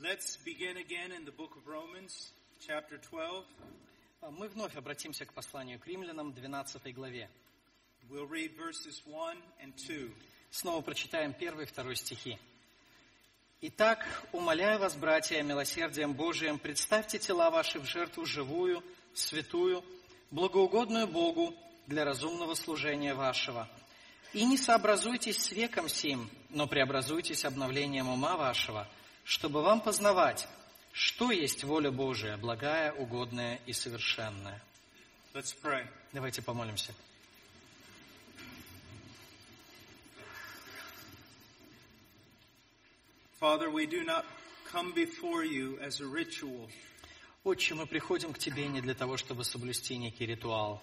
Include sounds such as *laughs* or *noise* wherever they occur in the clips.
Let's begin again in the book of Romans, chapter 12. Мы вновь обратимся к посланию к римлянам, 12 главе. We'll read verses 1 and 2. Снова прочитаем первый и второй стихи. «Итак, умоляю вас, братья, милосердием Божиим, представьте тела ваши в жертву живую, святую, благоугодную Богу для разумного служения вашего. И не сообразуйтесь с веком сим, но преобразуйтесь обновлением ума вашего, чтобы вам познавать, что есть воля Божия, благая, угодная и совершенная». Let's pray. Давайте помолимся. Father, we do not come before you as a ritual, Отче, мы приходим к Тебе не для того, чтобы соблюсти некий ритуал,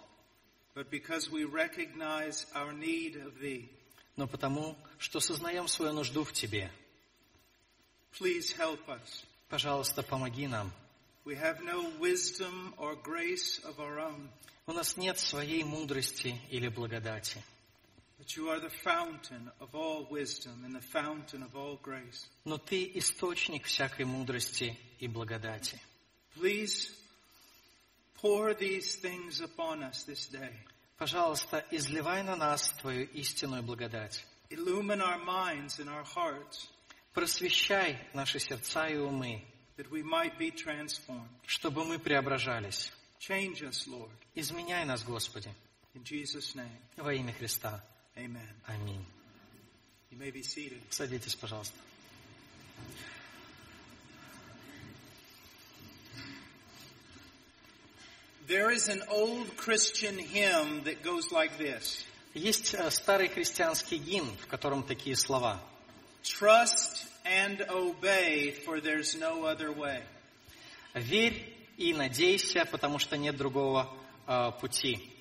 but because we recognize our need of Thee. но потому, что сознаем свою нужду в Тебе. Please help us. Пожалуйста, помоги нам. We have no wisdom or grace of our own, У нас нет своей мудрости или благодати, but you are the fountain of all wisdom and the fountain of all grace. но Ты источник всякой мудрости и благодати. Please pour these things upon us this day. Пожалуйста, изливай на нас Твою истинную благодать. Illumine our minds and our hearts Просвещай наши сердца и умы, чтобы мы преображались. Изменяй нас, Господи, во имя Христа. Аминь. Садитесь, пожалуйста. There is an old Christian hymn that goes like this Есть э, старый христианский гимн, в котором такие слова. Trust and obey, for there's no other way. Верь и надейся, потому что нет другого э, пути.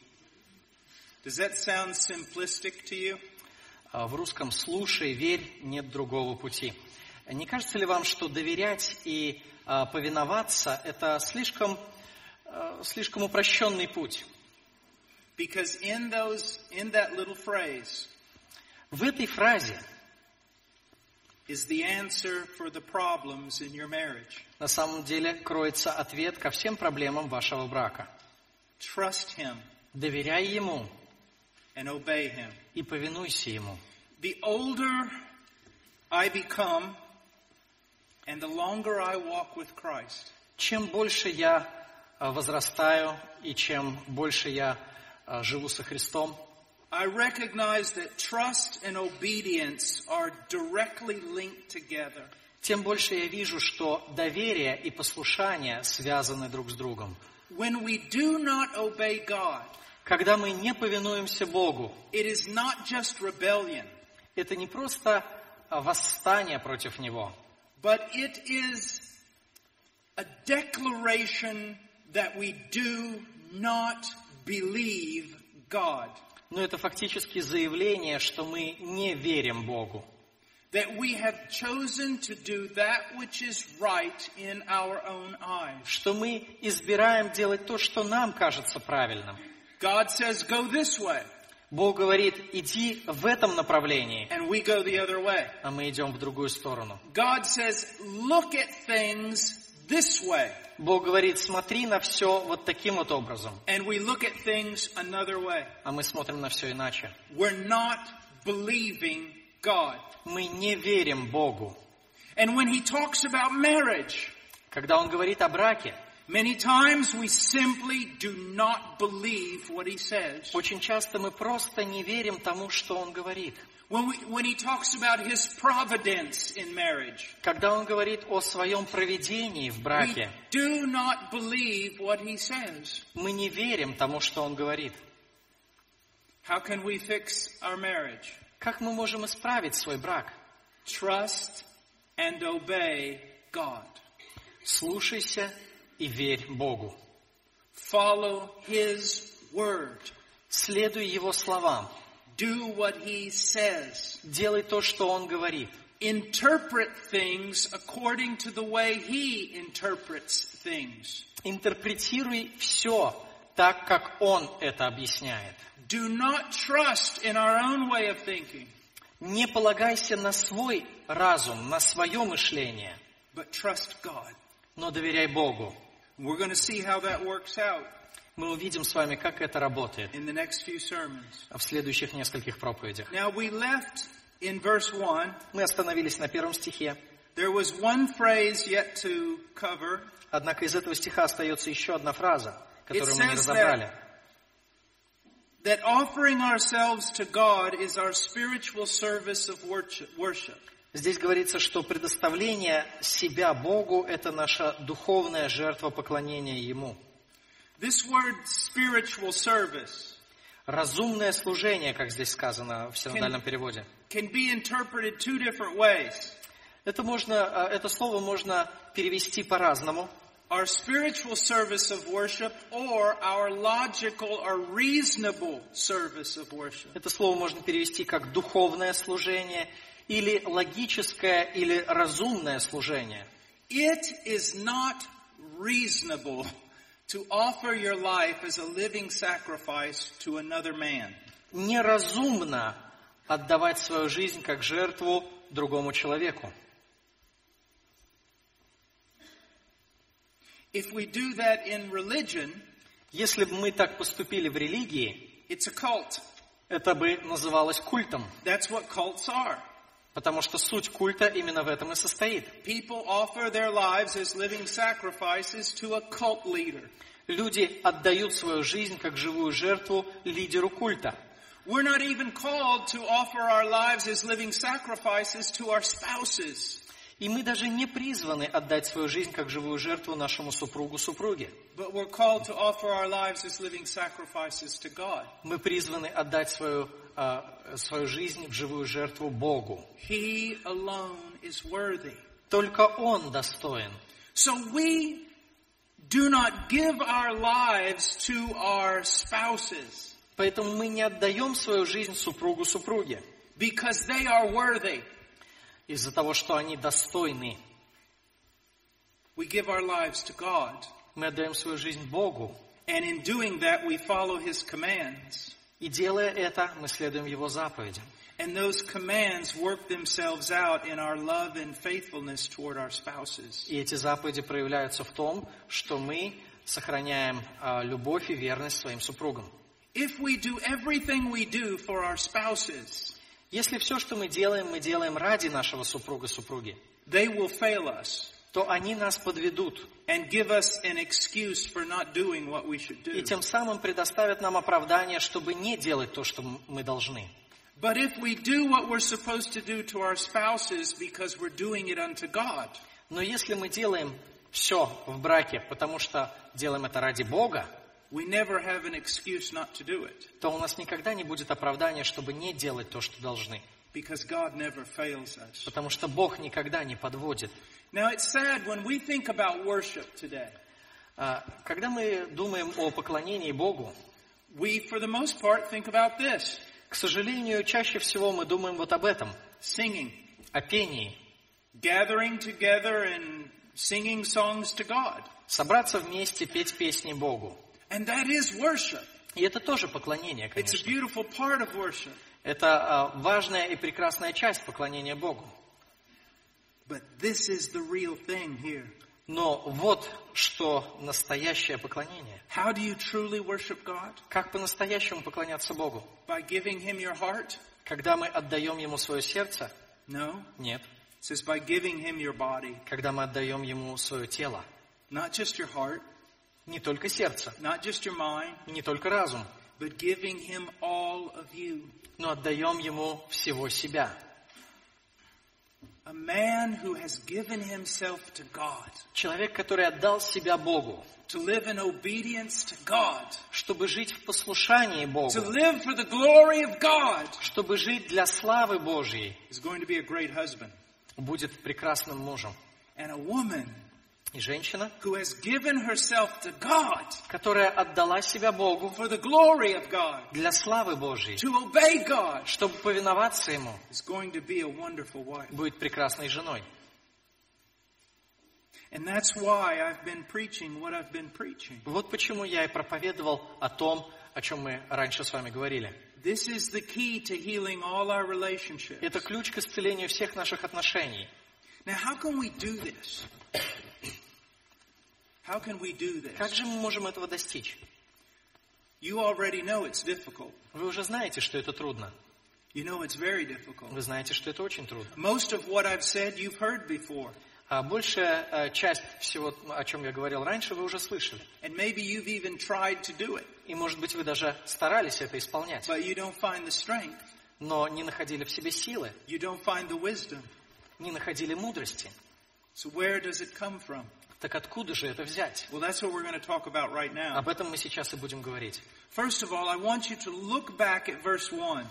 Does that sound simplistic to you? Э, В русском «слушай, верь, нет другого пути». Не кажется ли вам, что доверять и э, повиноваться – это слишком, э, слишком упрощенный путь? Because in those in that little phrase В этой фразе is the answer for the problems in your marriage. на самом деле кроется ответ ко всем проблемам вашего брака. Trust him Доверяй Ему and obey him. и повинуйся Ему. The older I become and the longer I walk with Christ, Чем больше я э, возрастаю и чем больше я э, живу со Христом, I recognize that trust and obedience are directly linked together. тем больше я вижу, что доверие и послушание связаны друг с другом. When we do not obey God, Когда мы не повинуемся Богу, it is not just rebellion, это не просто э, восстание против Него, but it is a declaration that we do not believe God, Но это фактически заявление, что мы не верим Богу, that we have chosen to do that which is right in our own eyes. что мы избираем делать то, что нам кажется правильным. God says, go this way, Бог говорит, иди в этом направлении, and we go the other way. а мы идем в другую сторону. God says, look at things this way, Бог говорит, смотри на все вот таким вот образом, and we look at things another way. а мы смотрим на все иначе. We're not believing God. Мы не верим Богу. And when he talks about marriage, Когда Он говорит о браке, many times we simply do not believe what he says. очень часто мы просто не верим тому, что Он говорит. When, we, when he talks about his providence in marriage, Когда Он говорит о своем проведении в we браке, do not believe what he says. мы не верим тому, что Он говорит. How can we fix our marriage? Как мы можем исправить свой брак? Trust and obey God. Слушайся и верь Богу. Follow his word. Следуй Его словам. Do what he says. Делай то, что Он говорит. Interpret things according to the way he interprets things. Интерпретируй все так, как Он это объясняет. Do not trust in our own way of thinking. Не полагайся на свой разум, на свое мышление. but trust God. но доверяй Богу. We're going to see how that works out Мы увидим с вами, как это работает в следующих нескольких проповедях. Now, we left in verse 1. Мы остановились на первом стихе. Однако из этого стиха остается еще одна фраза, которую мы не разобрали. That offering ourselves to God is our spiritual service of worship. Здесь говорится, что предоставление себя Богу – это наша духовная жертва поклонения Ему. This word spiritual service Разумное служение, как здесь сказано в синодальном переводе. can be interpreted two different ways. Это, можно, а, это слово можно перевести по-разному. Our spiritual service of worship or our logical or reasonable service of worship. Это слово можно перевести как духовное служение или логическое или разумное служение. It is not reasonable *laughs* to offer your life as a living sacrifice to another man. Неразумно отдавать свою жизнь как жертву другому человеку. If we do that in religion, Если бы мы так поступили в религии, it's a cult. это бы называлось культом, That's what cults are. Потому что суть культа именно в этом и состоит. Люди отдают свою жизнь как живую жертву лидеру культа. We're not even called to offer our lives as living sacrifices to our spouses. И мы даже не призваны отдать свою жизнь как живую жертву нашему to God. Мы призваны отдать свою, свою жизнь в живую жертву Богу. He alone is worthy. Только Он достоин. So we do not give our lives to our spouses Поэтому мы не отдаем свою жизнь супругу-супруге because they are worthy. из-за того, что они достойны. We give our lives to God. Мы отдаем свою жизнь Богу. And in doing that, we follow His commands. И делая это, мы следуем Его заповедям. And those commands work themselves out in our love and faithfulness toward our spouses. И эти заповеди проявляются в том, что мы сохраняем а, любовь и верность своим супругам. If we do everything we do for our spouses, Если все, что мы делаем, мы делаем ради нашего супруга-супруги, they will fail us то они нас подведут and give us an excuse for not doing what we should и тем самым предоставят нам оправдание, чтобы не делать то, что мы должны. But if we do what we're supposed to do to our spouses because we're doing it unto God, Но если мы делаем все в браке, потому что делаем это ради Бога, we never have an excuse not to do it то у нас никогда не будет оправдания, чтобы не делать то, что должны. because God never fails us. Потому что Бог никогда не подводит. Now it's sad when we think about worship today. А, Когда мы думаем о поклонении Богу, We, for the most part, think about this к сожалению, чаще всего мы думаем вот об этом, singing, о пении. gathering together and singing songs to God. Собраться вместе, петь песни Богу. And that is worship. И это тоже поклонение, It's a конечно. beautiful part of worship. Это а, важная и прекрасная часть поклонения Богу. But this is the real thing here. Но вот что настоящее поклонение. How do you truly worship God? Как по-настоящему поклоняться Богу? By giving Him your heart? Когда мы отдаем Ему свое сердце? No. Нет. It says by giving Him your body. Когда мы отдаем Ему свое тело? Not just your heart, Не только сердце, not just your mind, не только разум, but giving Him all of you. но отдаем Ему всего себя. A man who has given himself to God, Человек, который отдал себя Богу, to live in obedience to God, чтобы жить в послушании to Богу, live for the glory of God, чтобы жить для славы Божьей, is going to be a great husband. будет прекрасным мужем. And a woman И женщина, who has given herself to God которая отдала себя Богу for the glory of God, для славы Божьей, to obey God, чтобы повиноваться Ему, is going to be a wonderful wife. будет прекрасной женой. And that's why I've been preaching what I've been preaching. Вот почему я и проповедовал о том, о чем мы раньше с вами говорили. This is the key to healing all our relationships. Это ключ к исцелению всех наших отношений. Now, how can we do this? How can we do this? Как же мы можем этого достичь? You already know it's difficult. Вы уже знаете, что это трудно. You know it's very difficult. Вы знаете, что это очень трудно. Most of what I've said you've heard before. А большая э, часть всего, о чем я говорил раньше, вы уже слышали. And maybe you've even tried to do it, И, может быть, вы даже старались это исполнять, but you don't find the strength. но не находили в себе силы, You don't find the wisdom. не находили мудрости. So where does it come from? Так откуда же это взять? Well, that's what we're going to talk about right now. Об этом мы сейчас и будем говорить. First of all, I want you to look back at verse 1.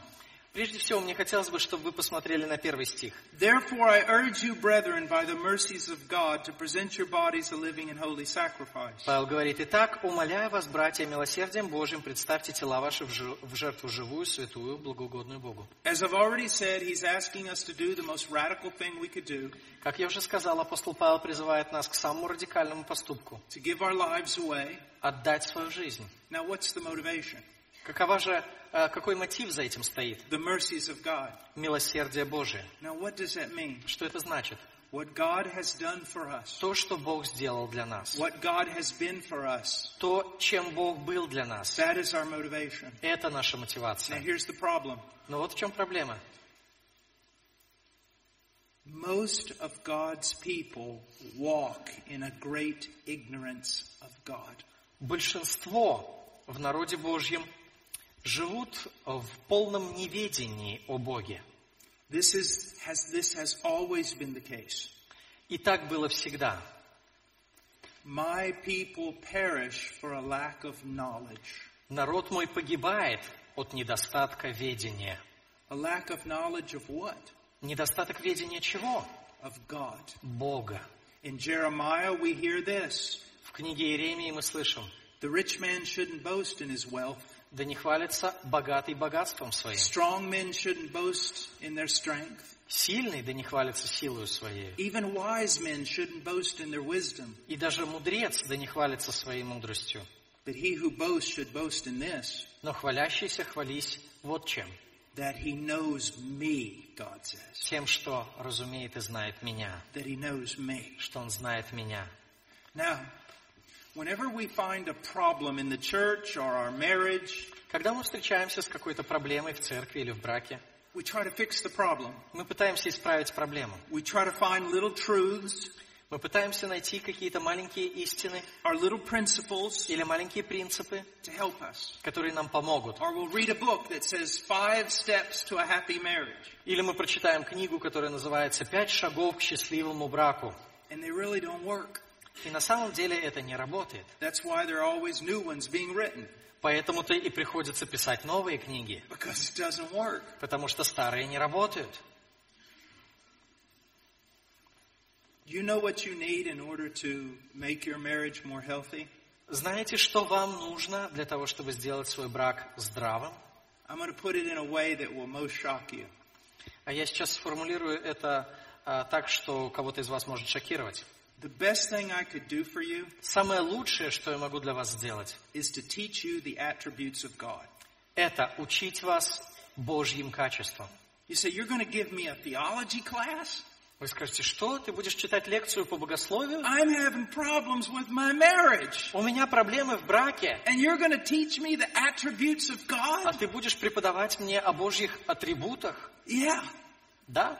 Прежде всего, мне хотелось бы, чтобы вы посмотрели на первый стих. Therefore, I urge you, brethren, by the mercies of God, to present your bodies a living and holy sacrifice. Павел говорит, «Итак, умоляю вас, братья, милосердием Божьим, представьте тела ваши в жертву живую, святую, благоугодную Богу». As I've already said, he's asking us to do the most radical thing we could do, Как я уже сказал, апостол Павел призывает нас к самому радикальному поступку to give our lives away. – отдать свою жизнь. Now, what's the motivation? Какова же, какой мотив за этим стоит? The mercies of God. Милосердие Божие. Now, what does that mean? Что это значит? What God has done for us, То, что Бог сделал для нас. what God has been for us, То, чем Бог был для нас. that is our motivation. Это наша Now, мотивация. here's the problem. Но вот в чем проблема. Most of God's people walk in a great ignorance of God. Большинство в народе Божьем живут в полном неведении о Боге. This is has this has always been the case. И так было всегда. My people perish for a lack of knowledge. Народ мой погибает от недостатка ведения. A lack of knowledge of what? Недостаток ведения чего? Of God. Бога. In Jeremiah we hear this. В книге Иеремии мы слышим, The rich man shouldn't boast in his wealth. Да не хвалится богатый богатством своим. Strong men shouldn't boast in their strength. Сильный, да не хвалится силою своей. Even wise men shouldn't boast in their wisdom. И даже мудрец, да не хвалится своей мудростью. But he who boasts should boast in this, Но хвалящийся хвались вот чем. that he knows me, God says. Тем, что разумеет и знает меня. That he knows me. Что он знает меня. Now, whenever we find a problem in the church or our marriage, Когда мы встречаемся с какой-то проблемой в церкви или в браке, we try to fix the problem. мы пытаемся исправить проблему. We try to find little truths Мы пытаемся найти какие-то маленькие истины or little principles или маленькие принципы, to help us. которые нам помогут. Or we'll read a book that says five steps to a happy marriage. Или мы прочитаем книгу, которая называется «Пять шагов к счастливому браку». And they really don't work. И на самом деле это не работает. That's why there are always new ones being written. Поэтому-то и приходится писать новые книги, Because it doesn't work. потому что старые не работают. You know what you need in order to make your marriage more healthy? Знаете, что вам нужно для того, чтобы сделать свой брак здравым? I'm going to put it in a way that will most shock you. А я сейчас сформулирую это а, так, что кого-то из вас может шокировать. The best thing I could do for you Самое лучшее, что я могу для вас сделать, is to teach you the attributes of God. это учить вас Божьим качествам. You say, You're going to give me a theology class? Вы скажете, что? Ты будешь читать лекцию по богословию? I'm having problems with my marriage. У меня проблемы в браке, And you're going to teach me the attributes of а God? ты будешь преподавать мне о Божьих атрибутах? Yeah. Да.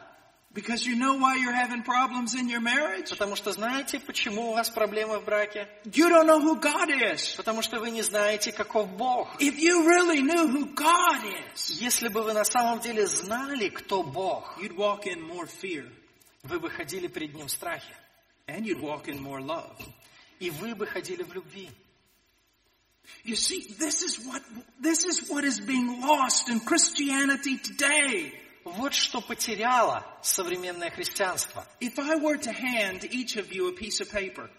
Because you know why you're having problems in your marriage? Потому что знаете, почему у вас проблемы в браке? You don't know who God is. Потому что вы не знаете, каков Бог. If you really knew who God is, Если бы вы на самом деле знали, кто Бог, you'd walk in more fear вы бы ходили перед Ним в страхе. and you'd walk in more love. И вы бы ходили в любви. You see, this is what, this is what is being lost in Christianity today. Вот что потеряло современное христианство. If I were to hand each of you a piece of paper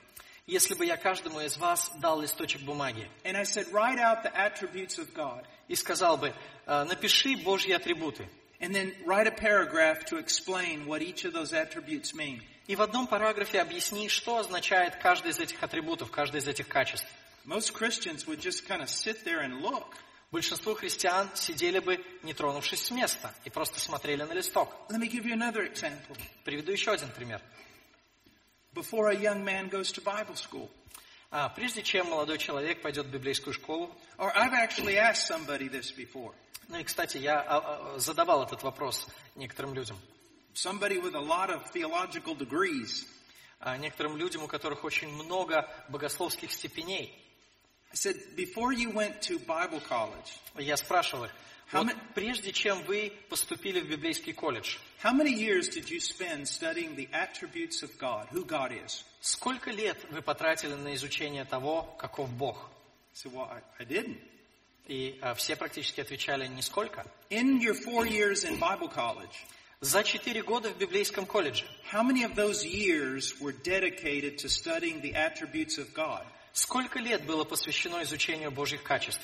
Если бы я каждому из вас дал листочек бумаги and I said, write out the attributes of God и сказал бы, «Э, напиши Божьи атрибуты. and then write a paragraph to explain what each of those attributes mean. И в одном параграфе объясни, что означает каждый из этих атрибутов, каждый из этих качеств. Most Christians would just kind of sit there and look. Большинство христиан сидели бы, не тронувшись с места, и просто смотрели на листок. Приведу еще один пример. Before a young man goes to Bible school, А, прежде чем молодой человек пойдет в библейскую школу, or I've actually asked somebody this before, ну и, кстати, я а, а, задавал этот вопрос некоторым людям, somebody with a lot of theological degrees. а, некоторым людям, у которых очень много богословских степеней. I said, before you went to Bible college, Я спрашивал их, How вот ma- прежде чем вы поступили в библейский колледж, how many years did you spend studying the attributes of God, who God is? сколько лет вы потратили на изучение того, каков Бог? I said, well, I, I didn't. И а, все практически отвечали нисколько. In your four years in Bible college, За четыре года в библейском колледже how many of those years were dedicated to studying the attributes of God? Сколько лет было посвящено изучению Божьих качеств?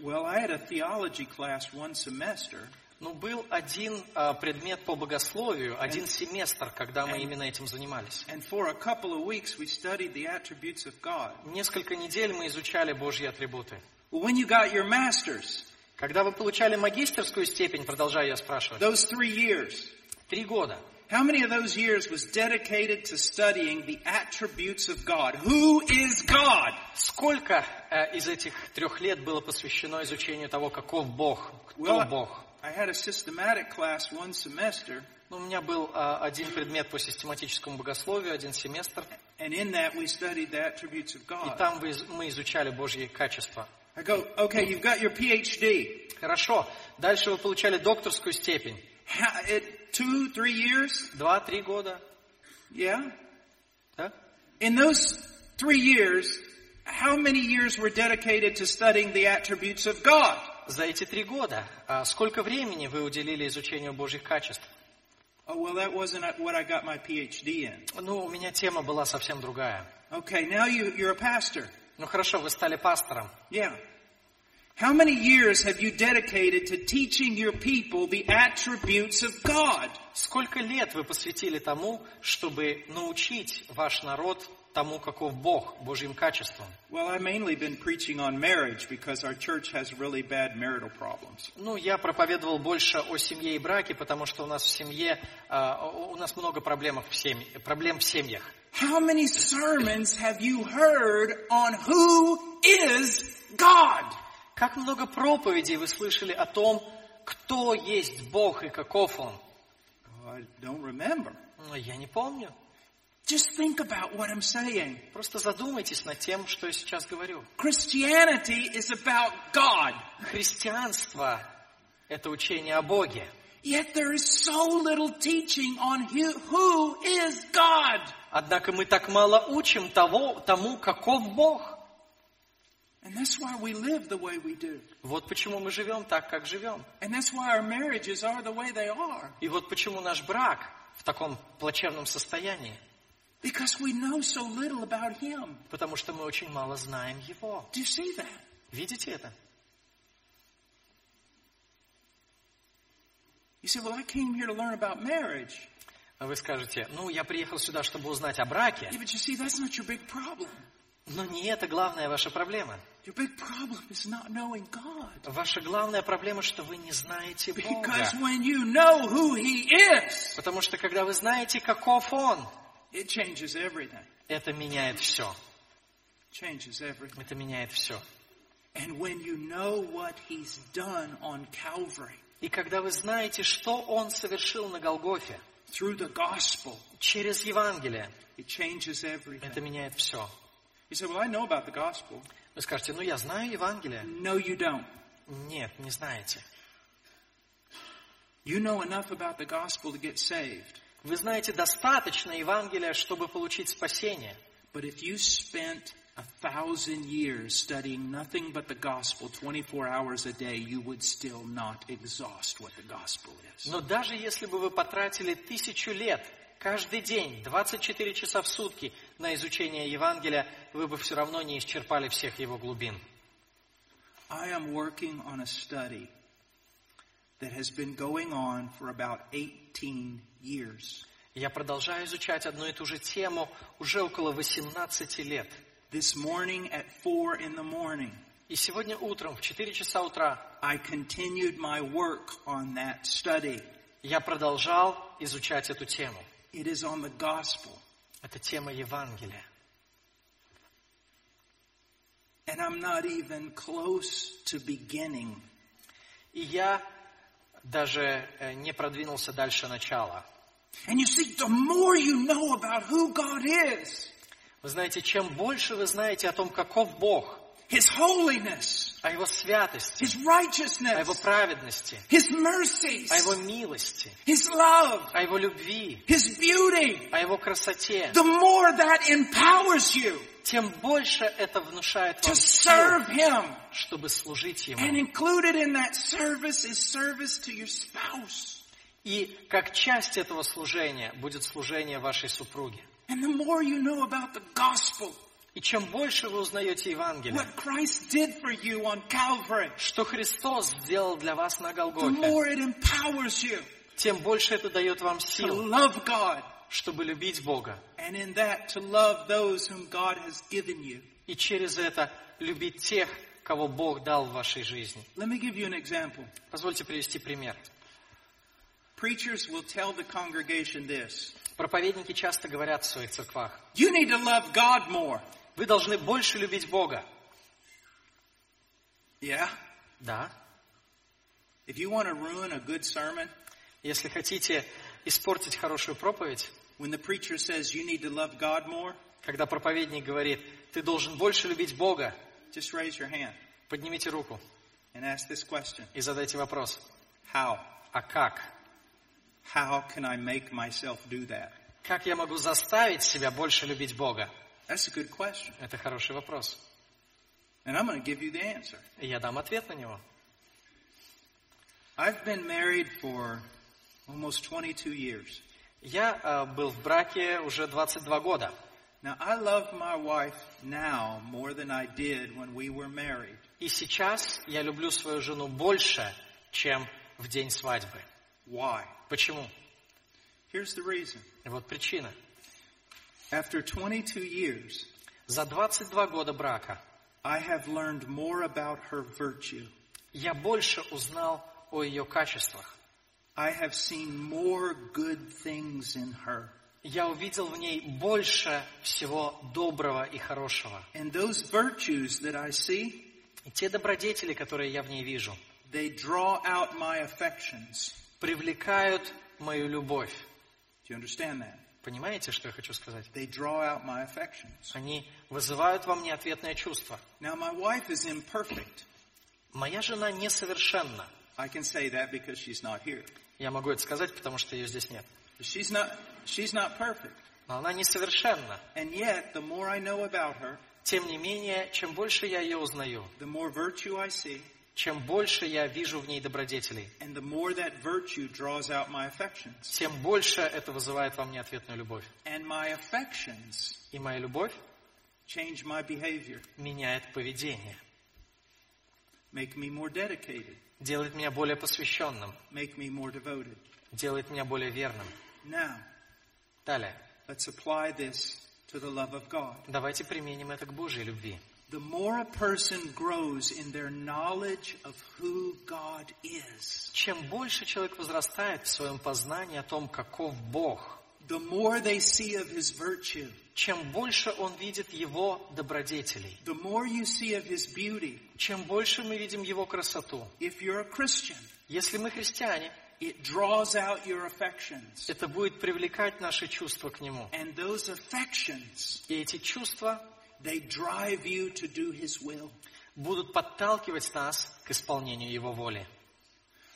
Well, I had a theology class one semester, Ну, был один а, предмет по богословию, один семестр, когда мы именно этим занимались. and. Несколько недель мы изучали Божьи атрибуты. Well, when you got your master's, Когда вы получали магистерскую степень, продолжаю я спрашивать, those three years, три года, how many of those years was dedicated to studying the attributes of God? Who is God? сколько э, из этих трех лет было посвящено изучению того, каков Бог, кто Well, Бог? I had a systematic class one semester, Ну, у меня был а, один предмет по систематическому богословию, один семестр, and in that we studied the attributes of и God. там вы из- мы изучали Божьи качества. I go, okay, you've got your PhD. Хорошо. Дальше вы получали докторскую степень. How, it, two, three years? Два-три года. Yeah. Да? In those three years, how many years were dedicated to studying the attributes of God? За эти три года а, сколько времени вы уделили изучению Божьих качеств? Oh, well, that wasn't what I got my PhD in. Ну, у меня тема была совсем другая. Okay, now you, you're a pastor. Ну хорошо, вы стали пастором. Yeah. How many years have you dedicated to teaching your people the attributes of God? Сколько лет вы посвятили тому, чтобы научить ваш народ тому, каков Бог, Божьим качествам? Well, I've mainly been preaching on marriage because our church has really bad marital problems. Ну, я проповедовал больше о семье и браке, потому что у нас в семье, а, у нас много проблем в, семье, проблем в семьях. How many sermons have you heard on who is God? Как много проповедей вы слышали о том, кто есть Бог и каков Он? I don't remember. Ну, я не помню. Just think about what I'm saying. Просто задумайтесь над тем, что я сейчас говорю. Christianity is about God. Христианство – это учение о Боге. Yet there is so little teaching on who is God. Однако мы так мало учим того, тому, каков Бог. And that's why we live the way we do. Вот почему мы живем так, как живем. And that's why our marriages are the way they are. И вот почему наш брак в таком плачевном состоянии. Because we know so little about Him. Потому что мы очень мало знаем Его. Do you see that? Видите это? You say, well, I came here to learn about marriage. А вы скажете, ну, я приехал сюда, чтобы узнать о браке. Yeah, but you see, that's not your big problem. Но не это главная ваша проблема. Your big problem is not knowing God. Ваша главная проблема, что вы не знаете Бога. Because when you know who He is, Потому что когда вы знаете, каков Он, it changes everything. это меняет все. Changes everything. Это меняет все. And when you know what He's done on Calvary И когда вы знаете, что Он совершил на Голгофе, through the gospel, через Евангелие, it changes everything. это меняет все. You say, well, I know about the gospel. Вы скажете, ну, я знаю Евангелие. No, you don't. Нет, не знаете. You know enough about the gospel to get saved. Вы знаете достаточно Евангелия, чтобы получить спасение. But if you spent a thousand years studying nothing but the gospel 24 hours a day, you would still not exhaust what the gospel is. Но даже если бы вы потратили тысячу лет, каждый день, 24 часа в сутки на изучение Евангелия, вы бы все равно не исчерпали всех его глубин. I am working on a study that has been going on for about 18 years. Я продолжаю изучать одну и ту же тему уже около 18 лет. This morning at 4 in the morning, И сегодня утром в 4 часа утра I continued my work on that study. я продолжал изучать эту тему. It is on the gospel. Это тема Евангелия. And I'm not even close to beginning. И я даже э, не продвинулся дальше начала. And you see, the more you know about who God is, Вы знаете, чем больше вы знаете о том, каков Бог, His holiness, о Его святости, His о Его righteousness, праведности, His mercies, о Его милости, His love, о Его любви, His beauty, о Его красоте, the more that empowers you тем больше это внушает to вам сил, serve Him. чтобы служить And Ему. included in that service is service to your spouse. И как часть этого служения будет служение вашей супруги. And the more you know about the gospel, И чем больше вы узнаете Евангелие, what Christ did for you on Calvary, что Христос сделал для вас на the Голгофе, more it empowers you тем больше это дает вам to сил, love God, чтобы любить Бога. and in that to love those whom God has given you. И через это любить тех, кого Бог дал в вашей жизни. Let me give you an example. Позвольте привести пример. Preachers will tell the congregation this. Проповедники часто говорят в своих церквах, You need to love God more. Вы должны больше любить Бога. Yeah? Да. If you want to ruin a good sermon, Если хотите испортить хорошую проповедь, when the preacher says you need to love God more, когда проповедник говорит, ты должен больше любить Бога, just raise your hand поднимите руку and ask this question. и задайте вопрос, How? а как? How can I make myself do that? Как я могу заставить себя больше любить Бога? That's a good question. Это хороший вопрос. And I'm going to give you the answer. И я дам ответ на него. I've been married for almost 22 years. Я э, был в браке уже 22 года. Now, I love my wife now more than I did when we were married. И сейчас я люблю свою жену больше, чем в день свадьбы. Why? Почему? Here's the reason. И вот причина. After 22 years, За 22 года брака I have learned more about her virtue. я больше узнал о ее качествах. I have seen more good things in her. Я увидел в ней больше всего доброго и хорошего. And those virtues that I see, И те добродетели, которые я в ней вижу, they draw out my affections. привлекают мою любовь. Do you understand that? Понимаете, что я хочу сказать? They draw out my affections. Они вызывают во мне ответное чувство. Now, my wife is imperfect. Моя жена несовершенна. I can say that because she's not here. Я могу это сказать, потому что ее здесь нет. She's not, she's not perfect. Но она несовершенна. And yet, the more I know about her, Тем не менее, чем больше я ее узнаю, the more virtue I see, чем больше я вижу в ней добродетелей, тем больше это вызывает во мне ответную любовь. И моя любовь меняет поведение, делает меня более посвященным, делает меня более верным. Далее. Давайте применим это к Божьей любви. The more a person grows in their knowledge of who God is, Чем больше человек возрастает в своем познании о том, каков Бог, the more they see of His virtue, чем больше он видит Его добродетелей, the more you see of His beauty. чем больше мы видим Его красоту. If you're a Christian, Если мы христиане, it draws out your affections. это будет привлекать наши чувства к Нему. And those affections, И эти чувства they drive you to do His will. будут подталкивать нас к исполнению Его воли.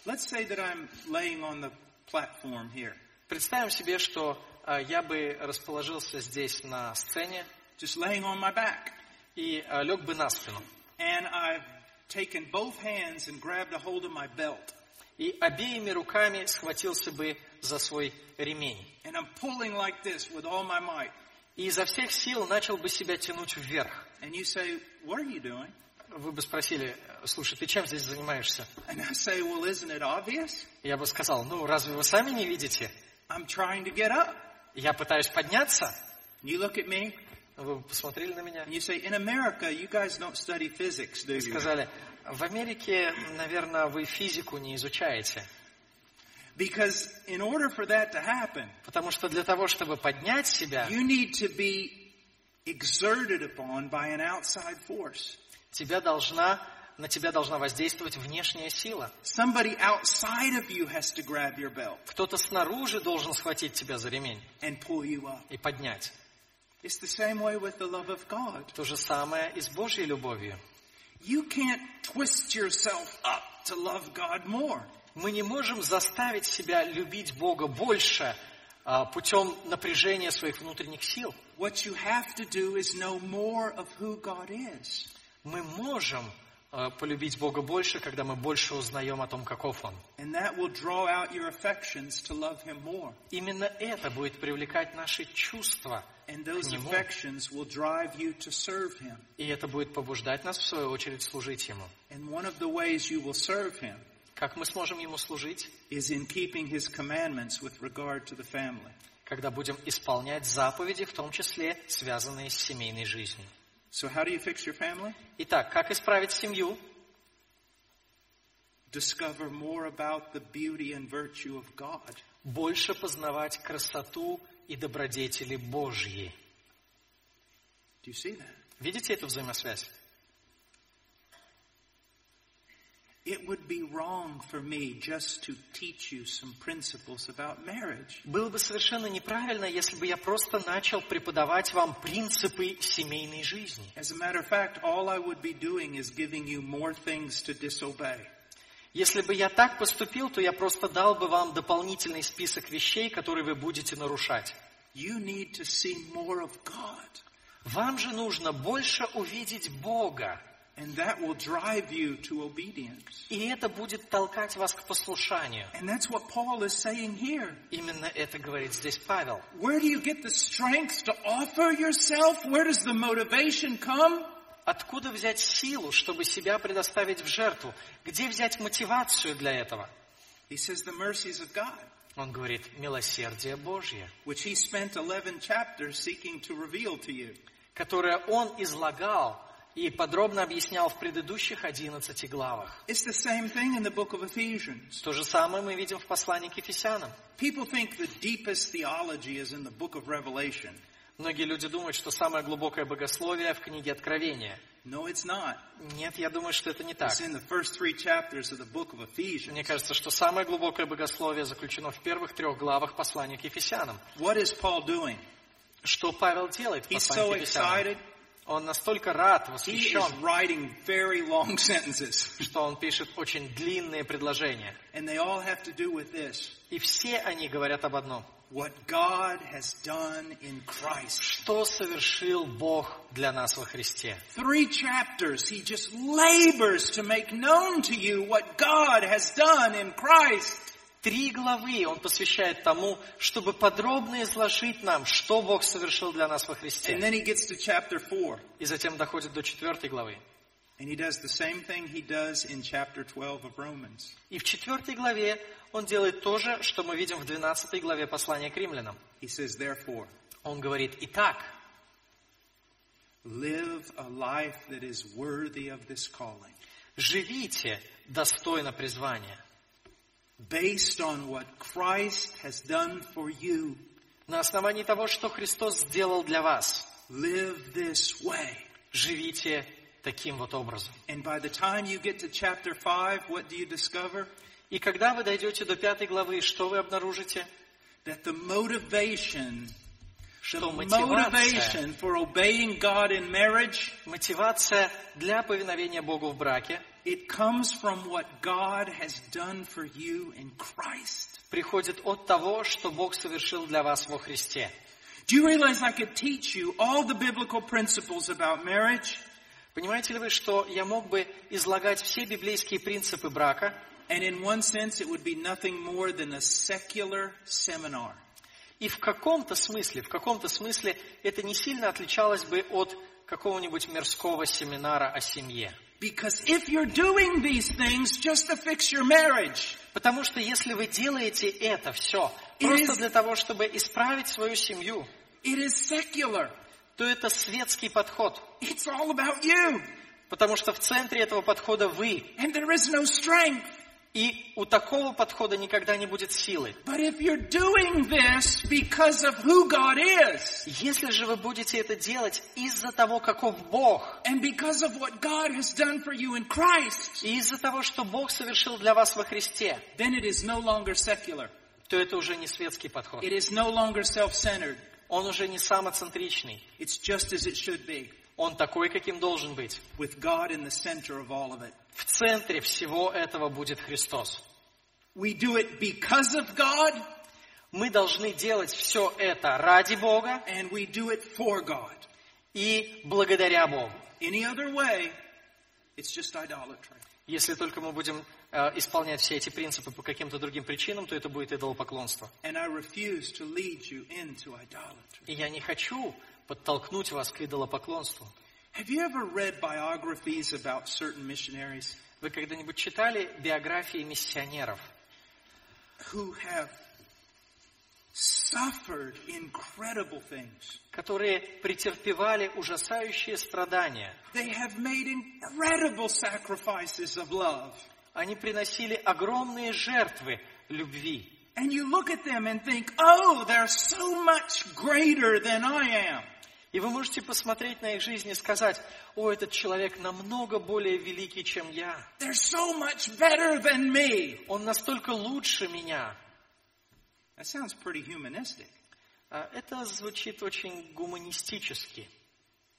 Let's say that I'm laying on the platform here, Представим себе, что э, я бы расположился здесь на сцене just laying on my back, и э, лег бы на спину. and I've taken both hands and grabbed a hold of my belt, И обеими руками схватился бы за свой ремень. and I'm pulling like this with all my might. И изо всех сил начал бы себя тянуть вверх. And you say, What are you doing? Вы бы спросили, слушай, ты чем здесь занимаешься? And I say, Well, isn't it obvious? Я бы сказал, ну разве вы сами не видите? I'm trying to get up. Я пытаюсь подняться. You look at me Вы посмотрели на меня and you say, In America, you guys don't study physics, do и сказали, В Америке, наверное, вы физику не изучаете. Because in order for that to happen, Потому что для того, чтобы поднять себя, you need to be exerted upon by an outside force. тебя должна, на тебя должна воздействовать внешняя сила. Somebody outside of you has to grab your belt Кто-то снаружи должен схватить тебя за ремень and pull you up. и поднять. It's the same way with the love of God. То же самое и с Божьей любовью. You can't twist yourself up to love God more. Мы не можем заставить себя любить Бога больше а, путем напряжения своих внутренних сил. What you have to do is know more of who God is. Мы можем а, полюбить Бога больше, когда мы больше узнаем о том, каков Он. And that will draw out your affections to love Him more. Именно это будет привлекать наши чувства, And those К нему. affections will drive you to serve Him. и это будет побуждать нас, в свою очередь, служить Ему. And one of the ways you will serve Him Как мы сможем Ему служить? is in keeping His commandments with regard to the family. Когда будем исполнять заповеди, в том числе связанные с семейной жизнью. So how do you fix your family? Итак, как исправить семью? Discover more about the beauty and virtue of God. Больше познавать красоту и добродетели Божьи. Do you see that? Видите эту взаимосвязь? It would be wrong for me just to teach you some principles about marriage. Было бы совершенно неправильно, если бы я просто начал преподавать вам принципы семейной жизни. As a matter of fact, all I would be doing is giving you more things to disobey. Если бы я так поступил, то я просто дал бы вам дополнительный список вещей, которые вы будете нарушать. You need to see more of God. Вам же нужно больше увидеть Бога, And that will drive you to obedience. и это будет толкать вас к послушанию. And that's what Paul is saying here. Именно это говорит здесь Павел. Where do you get the strength to offer yourself? Where does the motivation come? Откуда взять силу, чтобы себя предоставить в жертву? Где взять мотивацию для этого? He says the mercies of God, Он говорит, милосердие Божье, which he spent 11 chapters seeking to reveal to you. которое Он излагал и подробно объяснял в предыдущих 11 главах. It's the same thing in the book of Ephesians. То же самое мы видим в послании к Ефесянам. People think the deepest theology is in the book of Revelation. Многие люди думают, что самое глубокое богословие в книге Откровения. No, it's not. Нет, я думаю, что это не так. It's in the first three chapters of the book of Ephesians. Мне кажется, что самое глубокое богословие заключено в первых трех главах послания к Ефесянам. What is Paul doing? Что Павел делает в He's послании so к Ефесянам? excited. Он настолько рад, He is восхищен, writing very long *laughs* sentences. что он пишет очень длинные предложения. And they all have to do with this. И все они говорят об одном. What God has done in Christ. Что совершил Бог для нас во Христе? Three chapters, he just labors to make known to you what God has done in Christ. Три главы он посвящает тому, чтобы подробно изложить нам, что Бог совершил для нас во And Христе. then he gets to chapter four. И затем доходит до четвертой главы. And he does the same thing he does in chapter 12 of Romans. И в четвертой главе он делает то же, что мы видим в двенадцатой главе послания к римлянам. He says, therefore, Он говорит, итак, live a life that is worthy of this calling, живите достойно призвания, based on what Christ has done for you. на основании того, что Христос сделал для вас. Live this way. Живите таким вот образом. And by the time you get to chapter 5, what do you discover? И когда вы дойдете до пятой главы, что вы обнаружите? That the motivation, Что мотивация, motivation for obeying God in marriage, мотивация для повиновения Богу в браке it comes from what God has done for you in Christ. приходит от того, что Бог совершил для вас во Христе. Do you realize I could teach you all the biblical principles about marriage, Понимаете ли вы, что я мог бы излагать все библейские принципы брака, and in one sense it would be nothing more than a secular seminar? и в каком-то смысле, в каком-то смысле это не сильно отличалось бы от какого-нибудь мирского семинара о семье. Because if you're doing these things just to fix your marriage, Потому что если вы делаете это все It просто is- для того, чтобы исправить свою семью, it is secular. то это светский подход. It's all about you. Потому что в центре этого подхода вы. And there is no strength. И у такого подхода никогда не будет силы. Is, Если же вы будете это делать из-за того, каков Бог, Christ, и из-за того, что Бог совершил для вас во Христе, no то это уже не светский подход. No. Он уже не самоцентричный. It's just as it should be, Он такой, каким должен быть. with God in the center of all of it. В центре всего этого будет Христос. We do it because of God, Мы должны делать все это ради Бога and we do it for God. и благодаря Богу. Any other way, it's just idolatry. Если только мы будем э, исполнять все эти принципы по каким-то другим причинам, то это будет идолопоклонство. И я не хочу подтолкнуть вас к идолопоклонству. Have you ever read biographies about certain missionaries Вы когда-нибудь читали биографии миссионеров, who have suffered incredible things? которые претерпевали ужасающие страдания? They have made incredible sacrifices of love. Они приносили огромные жертвы любви. And you look at them and think, oh, they're so much greater than I am. И вы можете посмотреть на их жизнь и сказать, о, этот человек намного более великий, чем я. They're so much better than me. Он настолько лучше меня. That sounds pretty humanistic. А Это звучит очень гуманистически.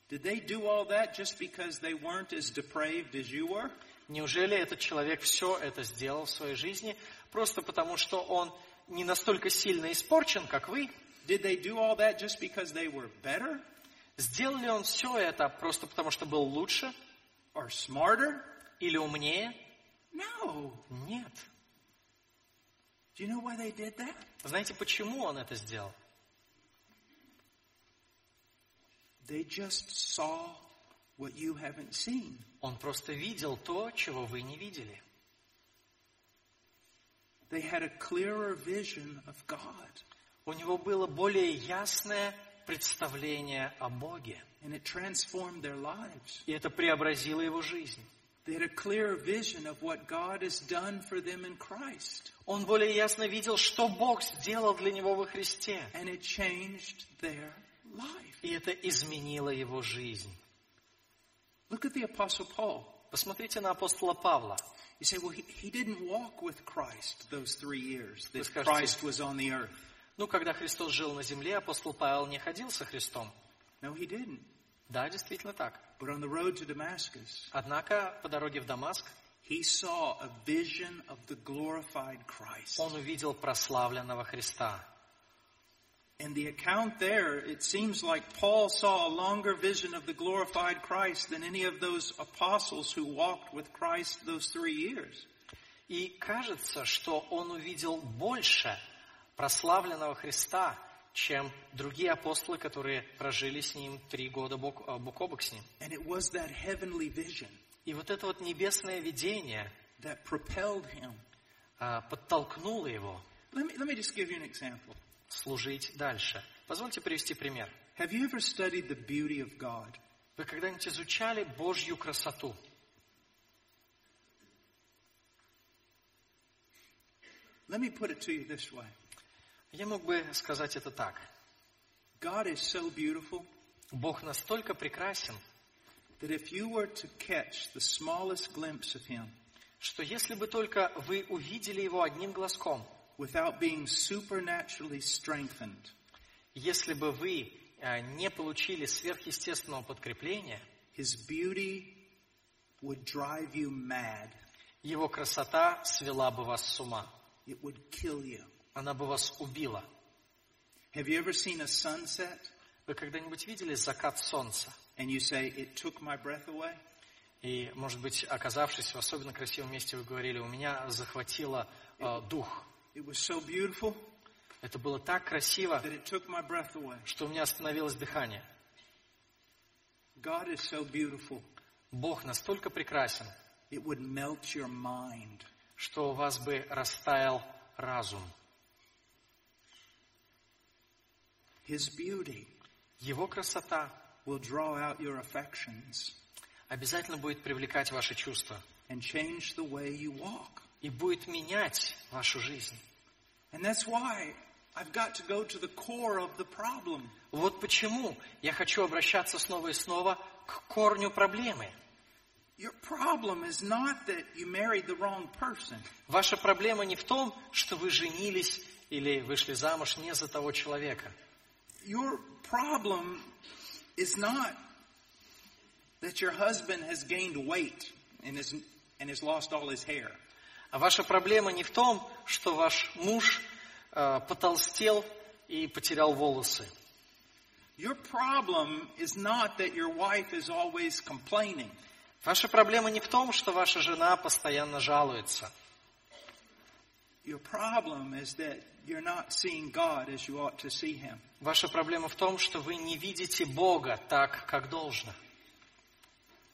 Did they do all that just because they weren't as depraved as you were? Неужели этот человек все это сделал в своей жизни просто потому, что он не настолько сильно испорчен, как вы? Did they do all that just because they were better Сделал ли он все это просто потому, что был лучше or smarter? или умнее? No. Нет. Do you know why they did that? Знаете, почему он это сделал? They just saw what you haven't seen. Он просто видел то, чего вы не видели. They had a clearer vision of God. У него было более ясное представление о Боге. And it transformed their lives. И это преобразило его жизнь. They had a clearer vision of what God has done for them in Christ. Он более ясно видел, что Бог сделал для него во Христе. And it changed their life. И это изменило его жизнь. Look at the Apostle Paul. Посмотрите на апостола Павла. You say, well, he, he didn't walk with Christ those three years that скажете- Christ was on the earth. Ну, когда Христос жил на земле, апостол Павел не ходил со Христом. No, he didn't. Да, действительно так. But on the road to Damascus, Однако по дороге в Дамаск he saw a vision of the glorified Christ. он увидел прославленного Христа. And the account there, it seems like Paul saw a longer vision of the glorified Christ than any of those apostles who walked with Christ those three years. И кажется, что он увидел больше прославленного Христа, чем другие апостолы, которые прожили с ним три года бок, э, бок о бок с ним. And it was that heavenly vision И вот это вот небесное видение that propelled him. а, подтолкнуло его Let me, let me just give you an example. Служить дальше. Позвольте привести пример. Have you ever studied the beauty of God? Вы когда-нибудь изучали Божью красоту? Let me put it to you this way. Я мог бы сказать это так. God is so beautiful Бог настолько прекрасен, that if you were to catch the smallest glimpse of Him что если бы только вы увидели Его одним глазком, without being supernaturally strengthened, если бы вы э, не получили сверхъестественного подкрепления, His beauty would drive you mad. Его красота свела бы вас с ума. It would kill you. Она бы вас убила. Have you ever seen a sunset Вы когда-нибудь видели закат солнца? and you say, It took my breath away? И, может быть, оказавшись в особенно красивом месте, вы говорили, у меня захватило э, дух. It was so beautiful Это было так красиво, that it took my breath away. что у меня остановилось дыхание. God is so beautiful, Бог настолько прекрасен, it would melt your mind. что у вас бы растаял разум. His beauty Его красота, will draw out your affections. обязательно будет привлекать ваши чувства and change the way you walk. И будет менять вашу жизнь. And that's why I've got to go to the core of the problem. Вот почему я хочу обращаться снова и снова к корню проблемы. Your problem is not that you married the wrong person. Ваша проблема не в том, что вы женились или вышли замуж не за того человека. Your problem is not that your husband has gained weight and has, and has lost all his hair. А ваша проблема не в том, что ваш муж э, потолстел и потерял волосы. Your problem is not that your wife is always complaining. Ваша проблема не в том, что ваша жена постоянно жалуется. Your problem is that you're not seeing God as you ought to see Him. Ваша проблема в том, что вы не видите Бога так, как должно.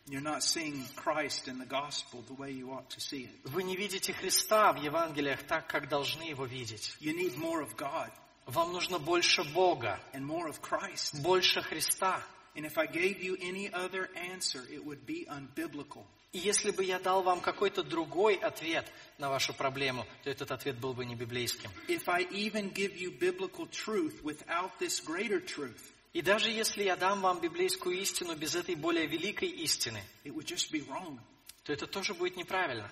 You're not seeing Christ in the gospel the way you ought to see it. Вы не видите Христа в Евангелиях так, как должны его видеть. You need more of God Вам нужно больше Бога, and more of Christ. больше Христа. And if I gave you any other answer, it would be unbiblical. И если бы я дал вам какой-то другой ответ на вашу проблему, то этот ответ был бы не библейским. If I even give you biblical truth without this greater truth, И даже если я дам вам библейскую истину без этой более великой истины, it would just be wrong. то это тоже будет неправильно.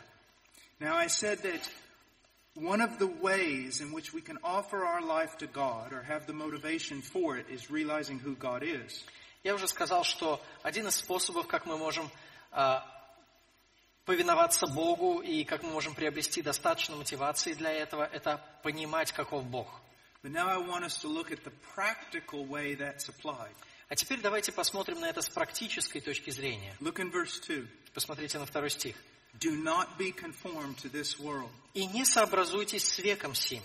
Now, I said that one of the ways in which we can offer our life to God or have the motivation for it is realizing who God is. Я уже сказал, что один из способов, как мы можем а, повиноваться Богу и как мы можем приобрести достаточно мотивации для этого, это понимать, каков Бог. But now I want us to look at the practical way that's applied. А теперь давайте посмотрим на это с практической точки зрения. Look in verse 2. Посмотрите на второй стих. Do not be conformed to this world. «И не сообразуйтесь с веком сим».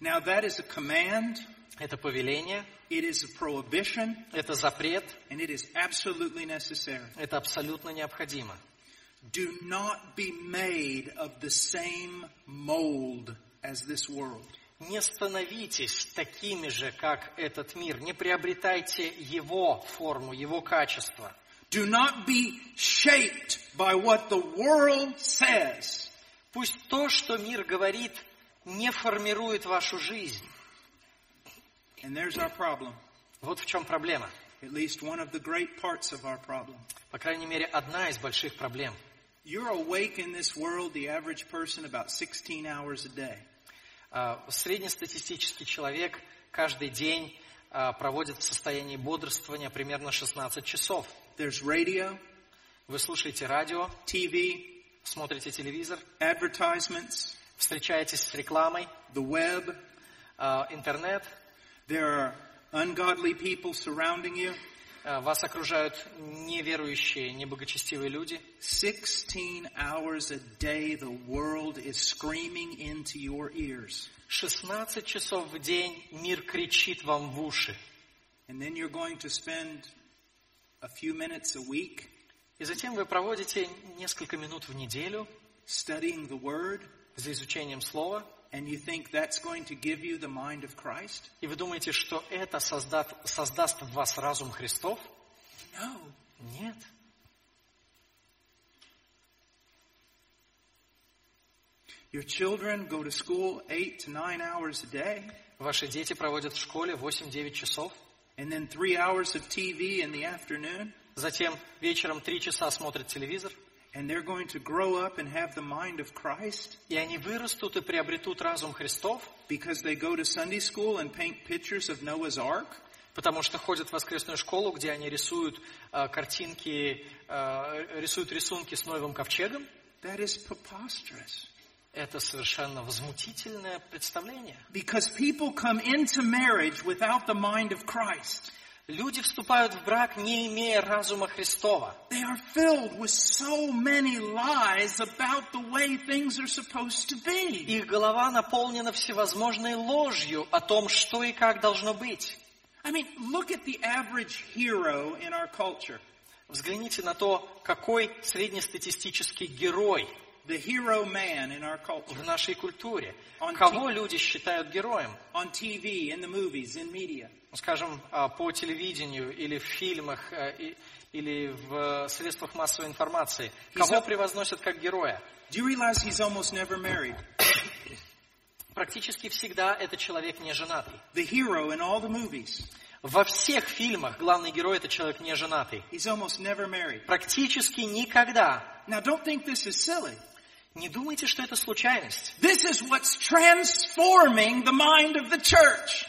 Now that is a command, Это повеление, it is a prohibition, это запрет, and it is absolutely necessary. это абсолютно необходимо. Do not be made of the same mold as this world. Не становитесь такими же, как этот мир. Не приобретайте его форму, его качество. Do not be shaped by what the world says. Пусть то, что мир говорит, не формирует вашу жизнь. And there's our problem. Вот в чем проблема. At least one of the great parts of our problem. По крайней мере, одна из больших проблем. You're awake in this world, the average person, about 16 hours a day. А, Среднестатистический человек каждый день а, проводит в состоянии бодрствования примерно 16 часов. There's radio, Вы слушаете радио, TV, смотрите телевизор, advertisements, встречаетесь с рекламой, the web. а, интернет, There are ungodly people surrounding you. А, вас окружают неверующие, неблагочестивые люди. 16 hours a day, the world is screaming into your ears. 16 часов в день мир кричит вам в уши. And then you're going to spend a few minutes a week И затем вы проводите несколько минут в неделю studying the Word, за изучением слова, and you think that's going to give you the mind of Christ? и вы думаете, что это создат- создаст в вас разум Христов? No. Нет. Your children go to school eight to nine hours a day, Ваши дети проводят в школе 8-9 часов, and then three hours of TV in the afternoon, затем вечером 3 часа смотрят телевизор, and they're going to grow up and have the mind of Christ и они вырастут и приобретут разум Христов, because they go to Sunday school and paint pictures of Noah's Ark? потому что ходят в воскресную школу, где они рисуют э, картинки, э, рисуют рисунки с Новым ковчегом. That is preposterous. Это совершенно возмутительное представление. Because people come into marriage without the mind of Christ. Люди вступают в брак, не имея разума Христова. They are filled with so many lies about the way things are supposed to be. Их голова наполнена всевозможной ложью о том, что и как должно быть. I mean, look at the average hero in our culture. Взгляните на то, какой среднестатистический герой the hero man in our culture в нашей культуре. Он Кого люди считают героем? on TV, in the movies, in media? Ну, Скажем, а, по телевидению или в фильмах, э, и- или в средствах массовой информации. Кого превозносят как героя? Do you realize he's almost never married? Практически всегда это человек не женатый. The hero in all the movies, Во всех фильмах главный герой это человек не женатый. he's almost never married. Практически никогда. Now, don't think this is silly. Не думайте, что это случайность. This is what's transforming the mind of the church.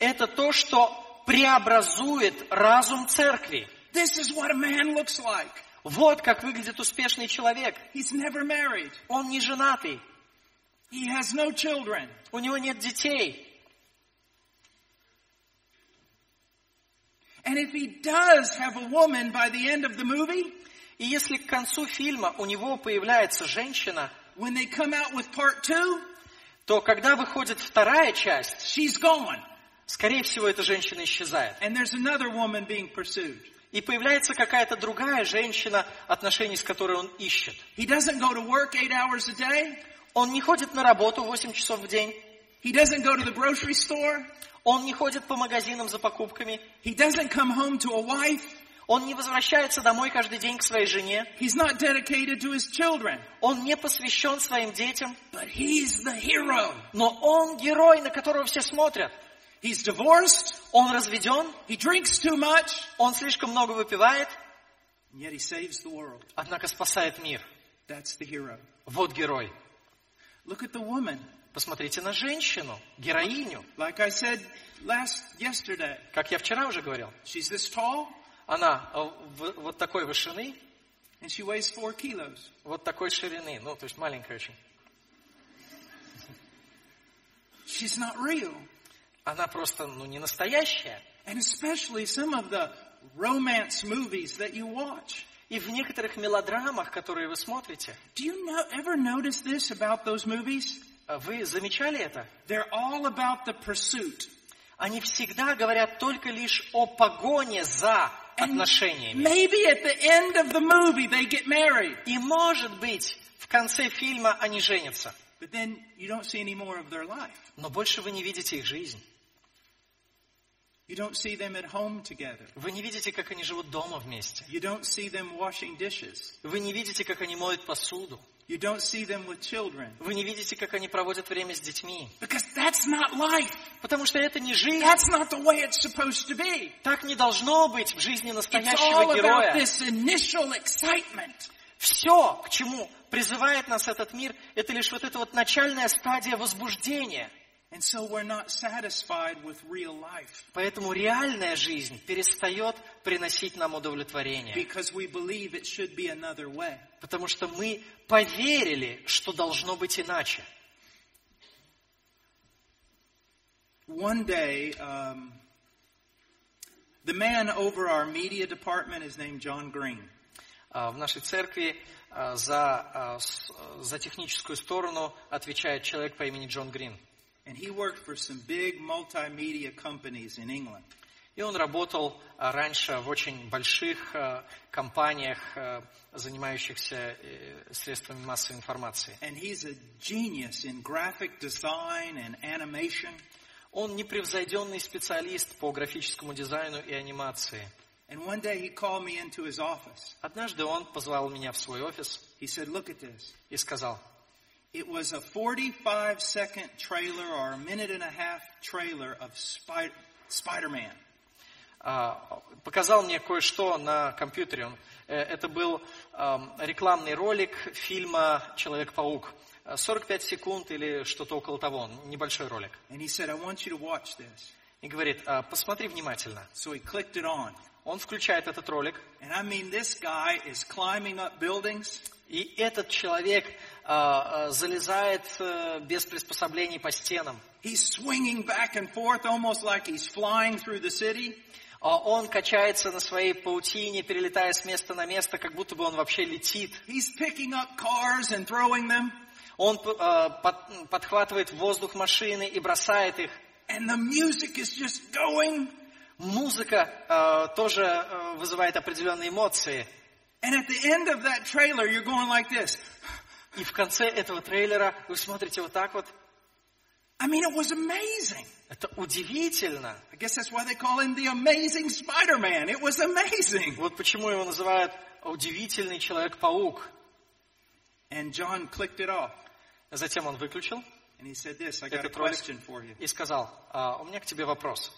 Это то, что преобразует разум церкви. This is what a man looks like. Вот как выглядит успешный человек. He's never married. Он не женатый, He has no children. у него нет детей. And if he does have a woman by the end of the movie, И если к концу фильма у него появляется женщина, when they come out with part two, то когда выходит вторая часть, she's gone. скорее всего, эта женщина исчезает. And there's another woman being pursued. И появляется какая-то другая женщина, отношений с которой он ищет. He doesn't go to work eight hours a day. Он не ходит на работу 8 часов в день. He doesn't go to the grocery store. Он не ходит по магазинам за покупками. He doesn't come home to a wife. Он не возвращается домой каждый день к своей жене. He's not dedicated to his children. Он не посвящен своим детям. But he's the hero. Но он герой, на которого все смотрят. He's divorced. Он разведен, He drinks too much. он слишком много выпивает, And yet he saves the world. однако спасает мир. That's the hero. Вот герой. Look at the woman. Посмотрите на женщину, героиню. Like I said last yesterday, Как я вчера уже говорил, she's this tall она э, вот такой вышины, and she weighs four kilos. вот такой ширины, ну, то есть маленькая очень. She's not real. Она просто, ну, не настоящая. And especially some of the romance movies that you watch. И в некоторых мелодрамах, которые вы смотрите, Do you know, ever notice this about those movies? э, вы замечали это? They're all about the pursuit. Они всегда говорят только лишь о погоне за отношениями. Maybe at the end of the movie they get married. И может быть, в конце фильма они женятся. But then you don't see any more of their life. Но больше вы не видите их жизнь. You don't see them at home together. Вы не видите, как они живут дома вместе. You don't see them washing dishes. Вы не видите, как они моют посуду. You don't see them with children. Вы не видите, как они проводят время с детьми. Because that's not life. Потому что это не жизнь. That's not the way it's supposed to be. Так не должно быть в жизни It's all настоящего about героя. this initial excitement. Все, к чему призывает нас этот мир, это лишь вот эта вот начальная стадия возбуждения. And so we're not satisfied with real life Поэтому реальная жизнь перестает приносить нам удовлетворение. because we believe it should be another way. Потому что мы поверили, что должно быть иначе. One day, um, the man over our media department is named John Green. А, В нашей церкви а, за, а, за техническую сторону отвечает человек по имени Джон Грин. And he worked for some big multimedia companies in England. И он работал а, раньше в очень больших а, компаниях, а, занимающихся э, средствами массовой информации. And he's a genius in graphic design and animation. Он непревзойденный специалист по графическому дизайну и анимации. And one day he called me into his office. Однажды он позвал меня в свой офис He said, Look at this. и сказал, It was a 45 second trailer or a minute and a half trailer of Spider-Man. а, показал мне кое-что на компьютере. Он, э, Это был ам, рекламный ролик фильма «Человек-паук». Э, 45 секунд или что-то около того, небольшой ролик. And he said, I want you to watch this. И говорит, «А, посмотри внимательно. So he clicked it on. Он включает этот ролик, And I mean, this guy is climbing up buildings. и этот человек а, а, залезает э, без приспособлений по стенам. He's swinging back and forth almost like he's flying through the city. А Он качается на своей паутине, перелетая с места на место, как будто бы он вообще летит. He's picking up cars and throwing them. Он э, под- подхватывает воздух машины и бросает их. And the music is just going. Музыка э, тоже э, вызывает определенные эмоции. And at the end of that trailer, you're going like this. И в конце этого трейлера вы смотрите вот так вот. I mean, it was amazing. Это удивительно. I guess that's why they call him the amazing Spider-Man. It was amazing. Вот почему его называют удивительный Человек-паук. And John clicked it off. Затем он выключил And he said this, I got a этот ролик question for you. и сказал, «А, у меня к тебе вопрос.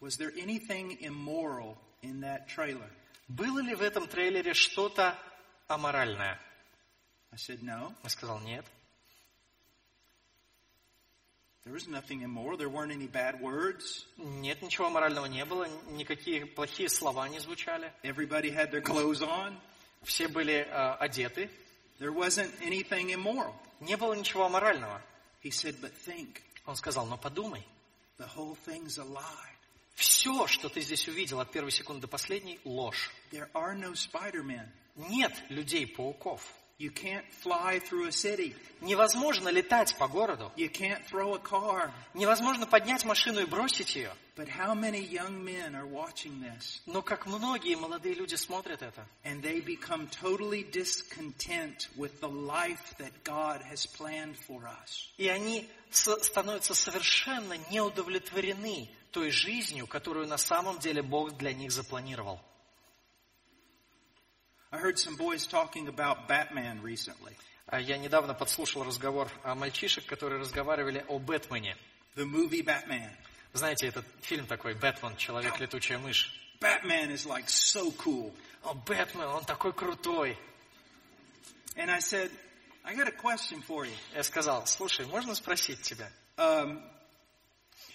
Was there anything immoral in that trailer? Было ли в этом трейлере что-то аморальное? I said, no. Я сказал, нет. There was nothing immoral. There weren't any bad words. Нет, ничего аморального не было, никакие плохие слова не звучали. Everybody had their clothes on. Все были э, одеты. There wasn't anything immoral. Не было ничего аморального. He said, but think, Он сказал, но подумай, the whole thing's a lie. Все, что ты здесь увидел от первой секунды до последней, ложь. There are no. Нет людей-пауков. You can't fly through a city. Невозможно летать по городу. You can't throw a car. Невозможно поднять машину и бросить ее. But how many young men are watching this Но как многие молодые люди смотрят это, and they become totally discontent with the life that God has planned for us? и они становятся совершенно неудовлетворены той жизнью, которую на самом деле Бог для них запланировал. I heard some boys talking about Batman recently. А Я недавно подслушал разговор о мальчишек, которые разговаривали о Бэтмене. The movie Batman. Знаете, этот фильм такой, Бэтмен, Человек-летучая мышь. Batman is like so cool. О, Бэтмен, он такой крутой. And I said, I got a question for you. Я сказал, слушай, можно спросить тебя? Um,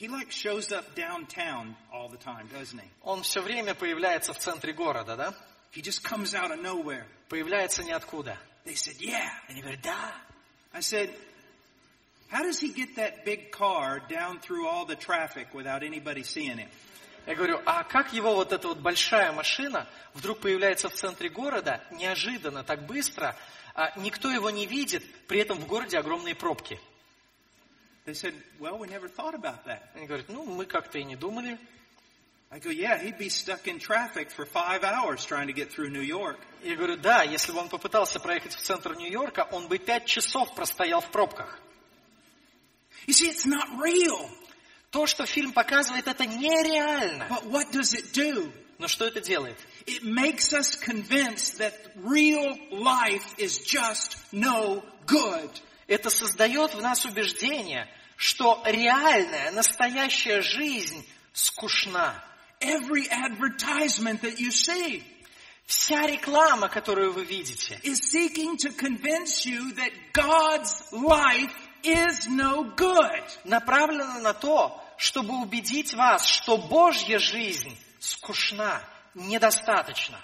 he like shows up downtown all the time, doesn't he? Он все время появляется в центре города, да? He just comes out of nowhere. Появляется ниоткуда. They said, yeah. Они говорят, да. I said, how does he get that big car down through all the traffic without anybody seeing him? Я говорю, а как его вот эта вот большая машина вдруг появляется в центре города, неожиданно, так быстро, а никто его не видит, при этом в городе огромные пробки? They said, well, we never thought about that. Они говорят, ну, мы как-то и не думали. I go, yeah, he'd be stuck in traffic for five hours trying to get through New York. Я говорю, да, если бы он попытался проехать в центр Нью-Йорка, он бы пять часов простоял в пробках. You see, it's not real. То, что фильм показывает, это нереально. But what does it do? Но что это делает? It makes us convinced that real life is just no good. Это создает в нас убеждение, что реальная, настоящая жизнь скучна. Every advertisement that you see Вся реклама, которую вы видите, is seeking to convince you that God's life is no good. направлена на то, чтобы убедить вас, что Божья жизнь скучна, недостаточно.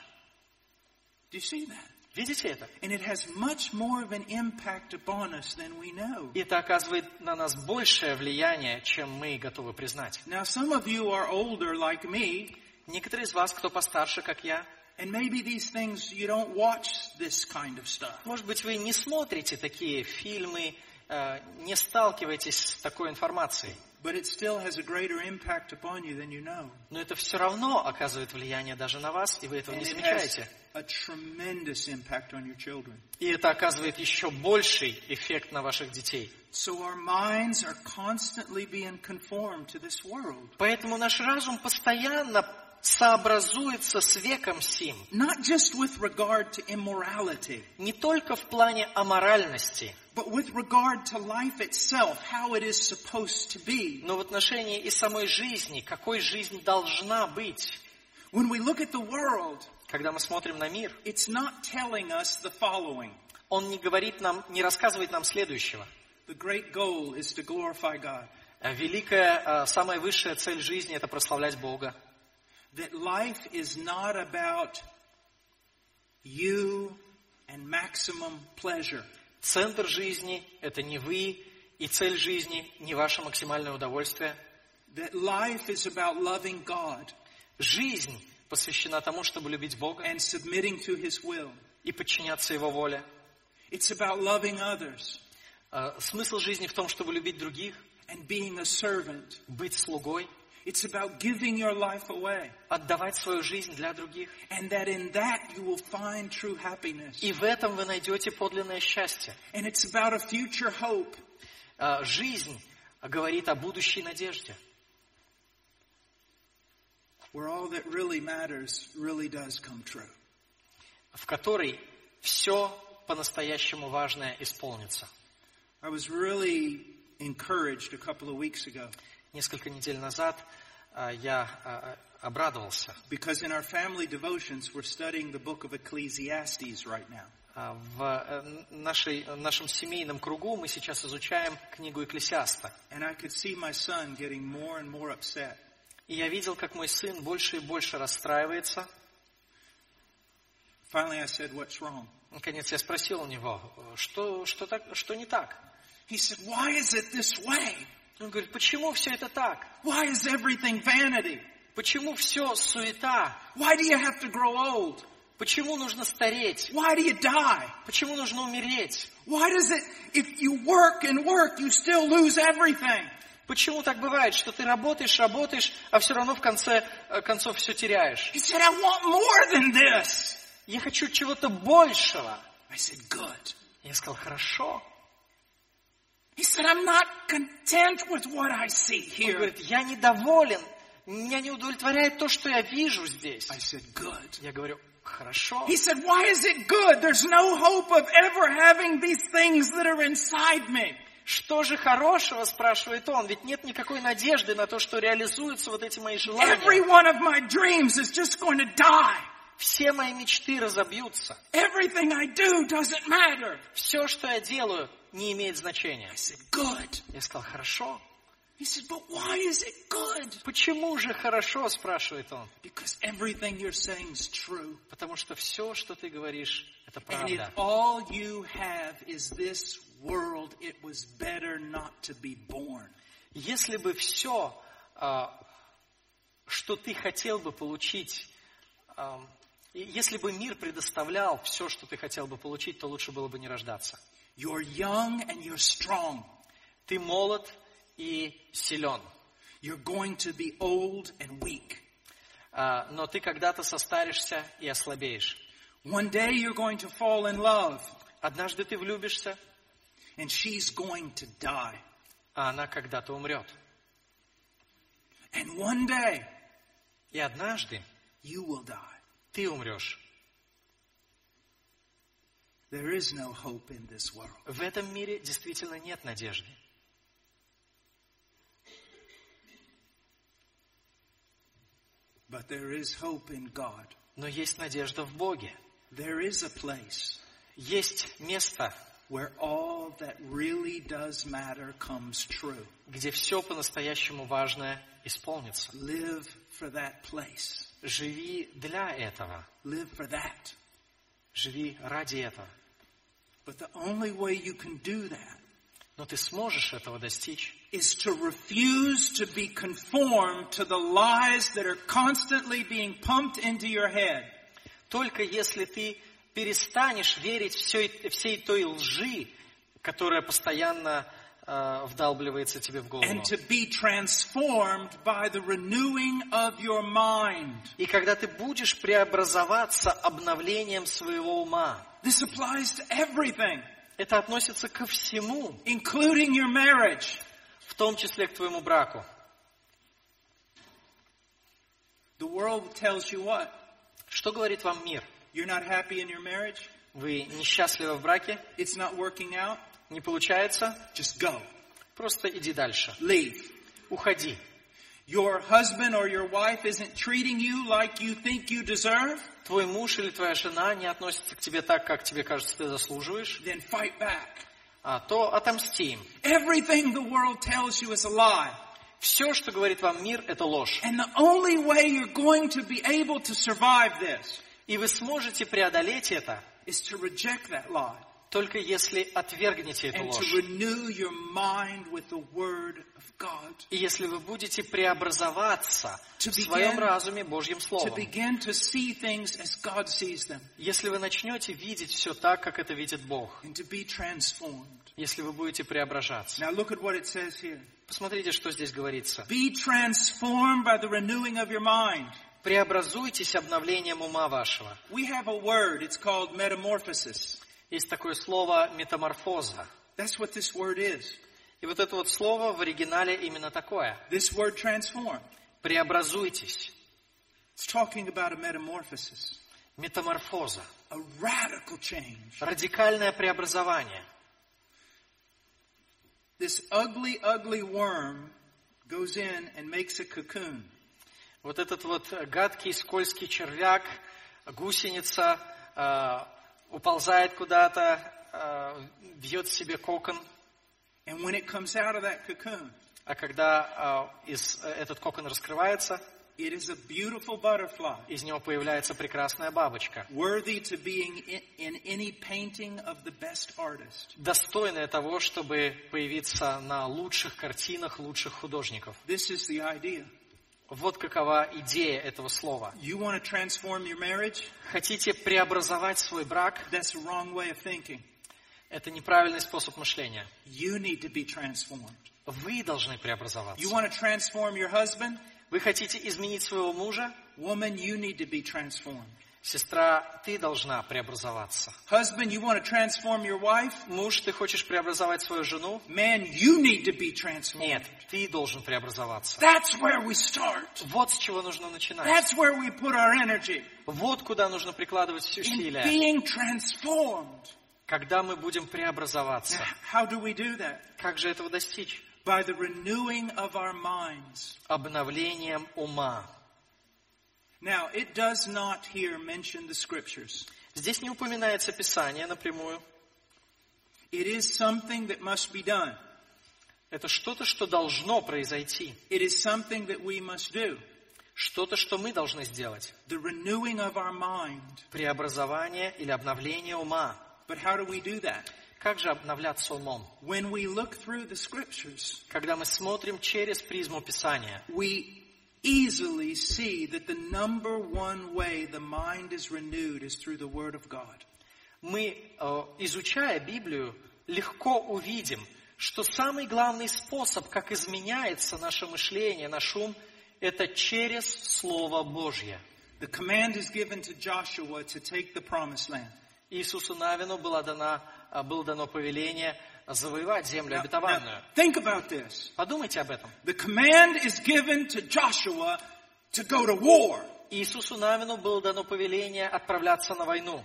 Do you see that? Видите это? And it has much more of an impact upon us than we know. И это оказывает на нас большее влияние, чем мы готовы признать. Now, some of you are older like me, Некоторые из вас, кто постарше, как я, and maybe these things, you don't watch this kind of stuff. может быть, вы не смотрите такие фильмы, э, не сталкиваетесь с такой информацией. But it still has a greater impact upon you than you know. Но это все равно оказывает влияние даже на вас, и вы этого And не замечаете. a tremendous impact on your children. И это оказывает еще больший эффект на ваших детей. So our minds are constantly being conformed to this world. Поэтому наш разум постоянно сообразуется с веком сим. Not just with regard to immorality, Не только в плане аморальности, but with regard to life itself, how it is supposed to be. но в отношении и самой жизни, какой жизнь должна быть. When we look at the world, Когда мы смотрим на мир, it's not telling us the following. он не говорит нам, не рассказывает нам следующего. The great goal is to glorify God. Э, Великая, э, самая высшая цель жизни – это прославлять Бога. That life is not about you and maximum pleasure. Центр жизни – это не вы, и цель жизни – не ваше максимальное удовольствие. That life is about loving God Жизнь посвящена тому, чтобы любить Бога and submitting to His will. и подчиняться Его воле. It's about loving others Э, Смысл жизни в том, чтобы любить других, and being a servant. быть слугой. It's about giving your life away. отдавать свою жизнь для других. And that in that you will find true happiness. И в этом вы найдете подлинное счастье. And it's about a future hope. А, Жизнь говорит о будущей надежде, where all that really matters really does come true. в которой все по-настоящему важное исполнится. I was really encouraged a couple of weeks ago Несколько недель назад а, я а, а, обрадовался. because in our family devotions we're studying the book of Ecclesiastes right now. А, В э, нашей, нашем семейном кругу мы сейчас изучаем книгу Экклесиаста. And I could see my son getting more and more upset. И я видел, как мой сын больше и больше расстраивается. Finally I said, what's wrong? Наконец я спросил у него, что, что, так, что не так? He said, why is it this way? Он говорит, почему все это так? Why is everything vanity? Почему все суета? Why do you have to grow old? Почему нужно стареть? Why do you die? Почему нужно умереть? Why does it, if you work and work, you still lose everything? Почему так бывает, что ты работаешь, работаешь, а все равно в конце э, концов все теряешь? He said, I want more than this. Я хочу чего-то большего. I said, good. Я сказал, хорошо. He said, I'm not content with what I see Он here. говорит, я недоволен, меня не удовлетворяет то, что я вижу здесь. I said, good. Я говорю, хорошо. He said, why is it good? There's no hope of ever having these things that are inside me. Что же хорошего, спрашивает он, ведь нет никакой надежды на то, что реализуются вот эти мои желания. Every one of my dreams is just going to die. Все мои мечты разобьются. Everything I do doesn't matter. Все, что я делаю, не имеет значения. I said, good. Я сказал, хорошо. He said, but why is it good? Почему же хорошо, спрашивает он. Because everything you're saying is true. Потому что все, что ты говоришь, это And if правда. all you have is this world, it was better not to be born. Если бы все, а, что ты хотел бы получить, если бы мир предоставлял все, что ты хотел бы получить, то лучше было бы не рождаться. You're young and you're strong. Ты молод и силен, You're going to be old and weak. а, но ты когда-то состаришься и ослабеешь. One day you're going to fall in love Однажды ты влюбишься, and she's going to die. а она когда-то умрет. And one day И однажды you will die. ты умрешь. There is no hope in this world. В этом мире действительно нет надежды. But there is hope in God. Но есть надежда в Боге. There is a place Есть место, where all that really does matter comes true. где все по-настоящему важное исполнится. Live for that place. Живи для этого. Live for that. Живи ради этого. But the only way you can do that Но ты сможешь этого достичь, is to refuse to be conformed to the lies that are constantly being pumped into your head. только если ты перестанешь верить всей, всей той лжи, которая постоянно э, вдалбливается тебе в голову. and to be transformed by the renewing of your mind. И когда ты будешь преобразоваться обновлением своего ума, This applies to everything, это относится ко всему, including your marriage. в том числе к твоему браку. The world tells you what? Что говорит вам мир? You're not happy in your marriage? Вы несчастливы в браке? It's not working out? Не получается? Just go. Просто иди дальше. Leave. Уходи. Your husband or your wife isn't treating you like you think you deserve? Твой муж или твоя жена не относятся к тебе так, как тебе кажется, ты заслуживаешь, Then fight back. а то отомсти им. Everything the world tells you is a lie. Все, что говорит вам мир, это ложь. And the only way you're going to be able to survive this И вы сможете преодолеть это, is to reject that lie только если отвергнете эту ложь. И если вы будете преобразоваться в своем разуме Божьим Словом, если вы начнете видеть все так, как это видит Бог, если вы будете преображаться. Посмотрите, что здесь говорится. Be transformed by the renewing of your mind. Преобразуйтесь обновлением ума вашего. We have a word, it's called metamorphosis. Есть такое слово метаморфоза. That's what this word is. И вот это вот слово в оригинале именно такое. This word transform. Преобразуйтесь. It's talking about a metamorphosis, Метаморфоза. a radical change. Радикальное преобразование. This ugly, ugly worm goes in and makes a cocoon. Вот этот вот гадкий, скользкий червяк, гусеница, э, уползает куда-то, э, вьет себе кокон, And when it comes out of that cocoon, а когда э, из, э, этот кокон раскрывается, it is a beautiful butterfly, из него появляется прекрасная бабочка, worthy to being in, in any painting of the best artist. достойная того, чтобы появиться на лучших картинах лучших художников. This is the idea. Вот какова идея этого слова. You want to transform your marriage? Хотите преобразовать свой брак? That's the wrong way of thinking. Это неправильный способ мышления. You need to be transformed. Вы должны преобразоваться. You want to transform your husband? Вы хотите изменить своего мужа? Woman, you need to be transformed. Сестра, ты должна преобразоваться. Husband, you want to transform your wife? Муж, ты хочешь преобразовать свою жену? Man, you need to be transformed. Нет, ты должен преобразоваться. That's where we start. Вот с чего нужно начинать. That's where we put our energy. Вот куда нужно прикладывать все In усилия. being transformed. Когда мы будем преобразоваться. Now, how do we do that? Как же этого достичь? By the renewing of our minds. Обновлением ума. Now, it does not here mention the scriptures. Здесь не упоминается Писание напрямую. It is something that must be done. Это что-то, что должно произойти. It is something that we must do. Что-то, что мы должны сделать. The renewing of our mind. Преобразование или обновление ума. But how do we do that? Как же обновляться умом? When we look through the scriptures, Когда мы смотрим через призму Писания, we easily see that the number one way the mind is renewed is through the Word of God. мы, э, изучая Библию, легко увидим, что самый главный способ, как изменяется наше мышление, наш ум, это через Слово Божье. The command is given to Joshua to take the promised land. Иисусу Навину было дано, э, было дано повеление завоевать землю Now- обетованную. now, think about this. Подумайте об этом. The command is given to Joshua to go to war, Иисусу Навину было дано повеление отправляться на войну,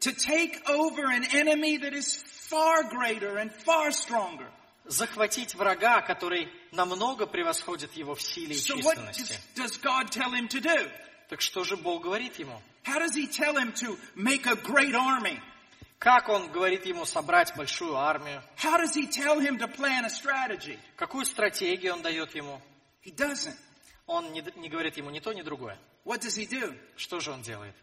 to take over an enemy that is far greater and far stronger. захватить врага, который намного превосходит его в силе и So what численности. does, does God tell him to do? Так что же Бог говорит ему? How does he tell him to make a great army? Как он говорит ему собрать большую армию? How does he tell him to plan a strategy? Какую стратегию он дает ему? He doesn't. Он не, не говорит ему ни то, ни другое. What does he do? Что же он делает?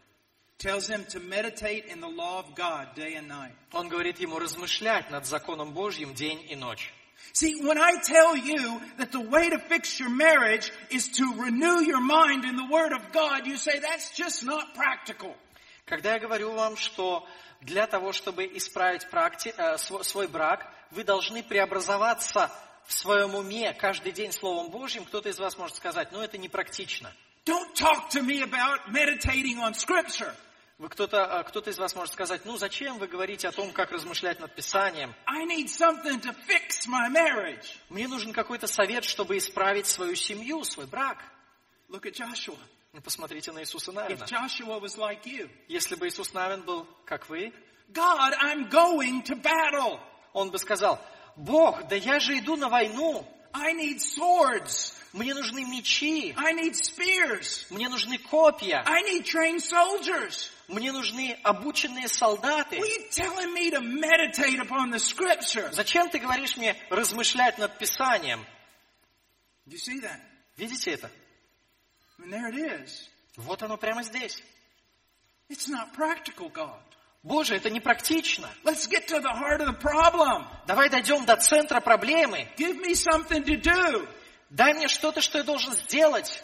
Tells him to meditate in the law of God day and night. Он говорит ему размышлять над законом Божьим день и ночь. See, when I tell you that the way to fix your marriage is to renew your mind in the Word of God, you say that's just not practical. Когда я говорю вам, что для того, чтобы исправить практи- э, св- свой брак, вы должны преобразоваться в своем уме каждый день Словом Божьим, кто-то из вас может сказать, ну это непрактично. Don't talk to me about meditating on Scripture. Вы кто-то, э, кто-то из вас может сказать, ну зачем вы говорите о том, как размышлять над Писанием? I need something to fix my marriage. Мне нужен какой-то совет, чтобы исправить свою семью, свой брак. Look at Joshua. Ну, посмотрите на Иисуса Навина. Like you, Если бы Иисус Навин был как вы, God, I'm going to battle. он бы сказал, Бог, да я же иду на войну, I need swords. мне нужны мечи, I need spears. мне нужны копья, I need trained soldiers. мне нужны обученные солдаты. Me to meditate upon the scripture? Зачем ты говоришь мне размышлять над Писанием? You see that? Видите это? And there it is. Вот оно прямо здесь. It's not practical, God. Боже, это непрактично. Let's get to the heart of the problem. Давай дойдем до центра проблемы. Give me something to do. Дай мне что-то, что я должен сделать.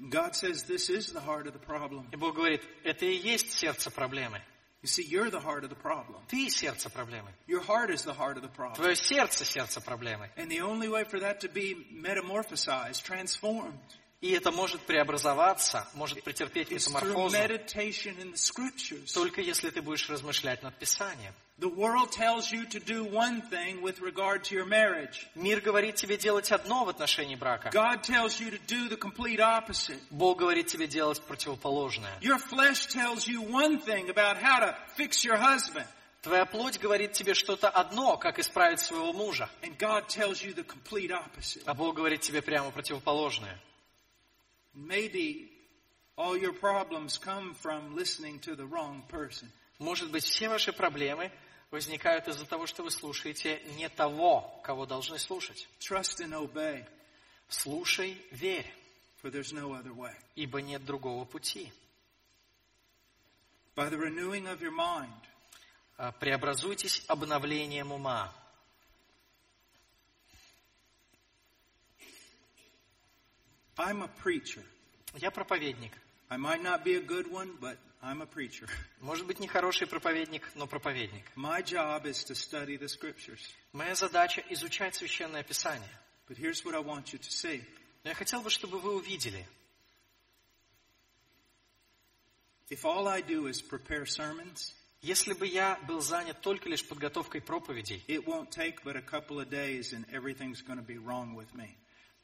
God says this is the heart of the problem. И Бог говорит, это и есть сердце проблемы. You see, you're the heart of the problem. Ты сердце проблемы. Your heart is the heart of the problem. Твое сердце сердце проблемы. And the only way for that to be metamorphosized, transformed, И это может преобразоваться, может претерпеть метаморфозу, только если ты будешь размышлять над Писанием. Mир говорит тебе делать одно в отношении брака. Бог говорит тебе делать противоположное. Твоя плоть говорит тебе что-то одно, как исправить своего мужа. А Бог говорит тебе прямо противоположное. Maybe all your problems come from listening to the wrong person. Может быть, все ваши проблемы возникают из-за того, что вы слушаете не того, кого должны слушать. Trust and obey, Слушай, верь, for there's no other way. ибо нет другого пути. By the renewing of your mind, А, Преобразуйтесь обновлением ума. I'm a preacher. Я проповедник. I might not be a good one, but I'm a preacher. Может быть, не хороший проповедник, но проповедник. My job is to study the scriptures. Моя задача – изучать Священное Писание. But here's what I want you to see. Но я хотел бы, чтобы вы увидели, If all I do is prepare sermons, если бы я был занят только лишь подготовкой проповедей, it won't take but a couple of days and everything's going to be wrong with me.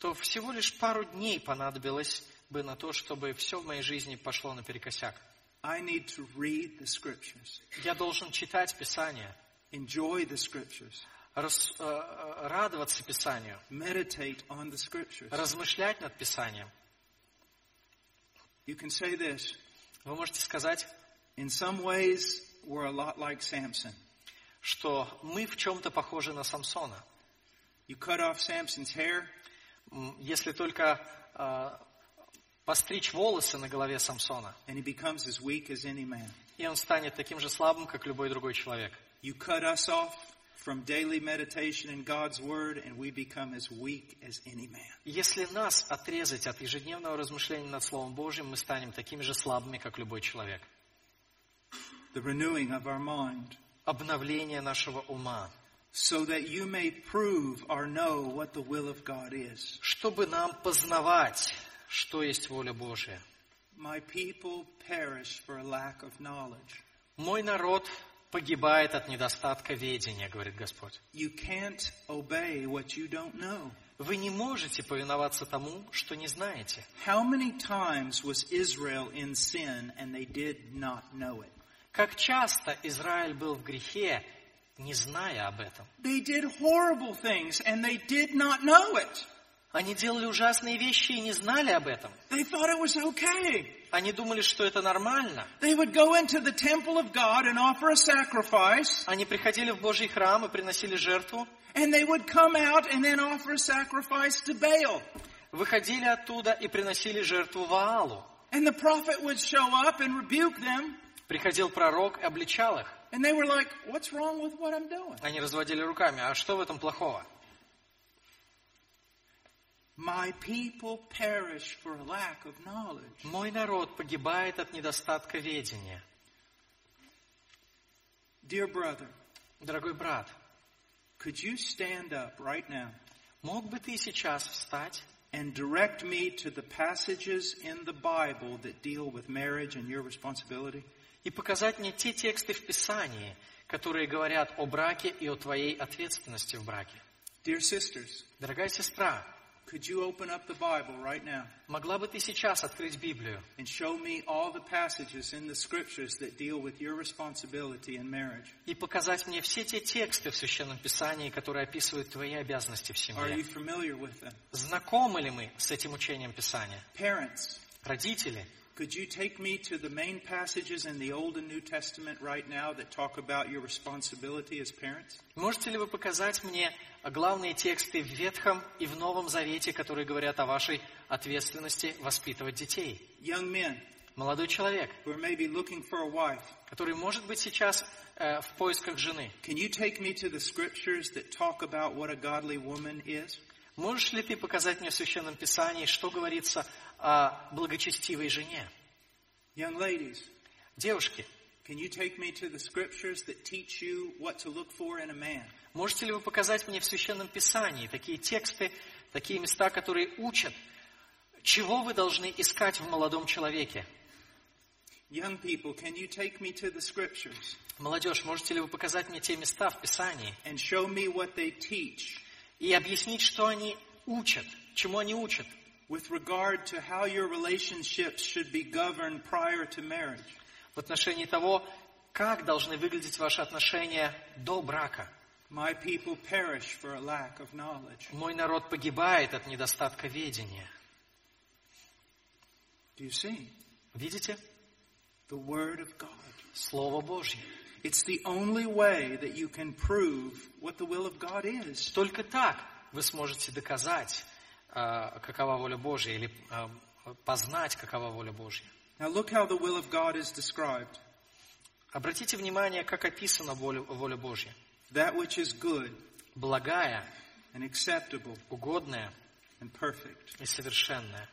То всего лишь пару дней понадобилось бы на то, чтобы все в моей жизни пошло наперекосяк. I need to read the scriptures, Я должен читать Писание, enjoy the scriptures, рас- э, э, радоваться Писанию, meditate on the scriptures. размышлять над Писанием. You can say this Вы можете сказать, in some ways, we're a lot like Samson. что мы в чем-то похожи на Самсона. You cut off Samson's hair, Если только э, постричь волосы на голове Самсона, and he becomes as weak as any man. и он станет таким же слабым, как любой другой человек. You cut us off from daily meditation in God's Word, and we become as weak as any man. Если нас отрезать от ежедневного размышления над Словом Божьим, мы станем такими же слабыми, как любой человек. The renewing of our mind, Обновление нашего ума, so that you may prove or know what the will of God is. чтобы нам познавать, что есть воля Божья. My people perish for a lack of knowledge. Мой народ погибает от недостатка ведения, говорит Господь. You can't obey what you don't know. Вы не можете повиноваться тому, что не знаете. How many times was Israel in sin and they did not know it? Как часто Израиль был в грехе, не зная об этом. They did horrible things and they did not know it. Они делали ужасные вещи и не знали об этом. They thought it was okay. Они думали, что это нормально. They would go into the temple of God and offer a sacrifice, Они приходили в Божий храм и приносили жертву, and they would come out and then offer a sacrifice to Baal. выходили оттуда и приносили жертву Ваалу. And the prophet would show up and rebuke them, Приходил пророк и обличал их. and they were like, What's wrong with what I'm doing? Они разводили руками. А что в этом плохого? My people perish for a lack of knowledge. Мой народ погибает от недостатка ведения. Dear brother, Дорогой брат, could you stand up right now мог бы ты сейчас встать and direct me to the passages in the Bible that deal with marriage and your responsibility? И показать мне те тексты в Писании, которые говорят о браке и о твоей ответственности в браке? Dear sisters, Дорогая сестра, could you open up the Bible right now могла бы ты сейчас открыть Библию and show me all the passages in the scriptures that deal with your responsibility in marriage? и показать мне все те тексты в Священном Писании, которые описывают твои обязанности в Are you семье? familiar with them? Знакомы ли мы с этим учением Писания? Parents, Родители, could you take me to the main passages in the Old and New Testament right now that talk about your responsibility as parents? можете ли вы показать мне главные тексты в Ветхом и в Новом Завете, которые говорят о вашей ответственности воспитывать детей? Young men Молодой человек, who are maybe looking for a wife, который может быть сейчас э, в поисках жены, can you take me to the scriptures that talk about what a godly woman is? можешь ли ты показать мне в Священном Писании, что говорится о благочестивой жене? Young ladies, Девушки, Can you take me to the scriptures that teach you what to look for in a man? Можете ли вы показать мне в Священном Писании такие тексты, такие места, которые учат, чего вы должны искать в молодом человеке? Young people, can you take me to the scriptures Молодежь, можете ли вы показать мне те места в Писании and show me what they teach и объяснить, что они учат, чему они учат, with regard to how your relationships should be governed prior to marriage? в отношении того, как должны выглядеть ваши отношения до брака? My people perish for a lack of knowledge. Мой народ погибает от недостатка ведения. Do you see? Видите? The Word of God. Слово Божье. It's the only way that you can prove what the will of God is. Только так вы сможете доказать, а, какова воля Божья, или а, познать, какова воля Божья. Now look how the will of God is described. Обратите внимание, как описана воля, воля Божья. That which is good Благая, and acceptable угодная and perfect. и совершенная.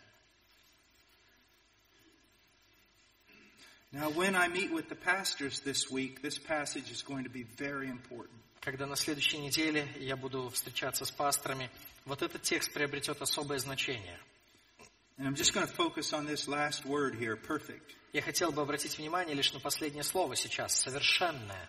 Now when I meet with the pastors this week, this passage is going to be very important. Когда на следующей неделе я буду встречаться с пасторами, вот этот текст приобретет особое значение. And I'm just going to focus on this last word here, perfect. Я хотел бы обратить внимание лишь на последнее слово сейчас, совершенное.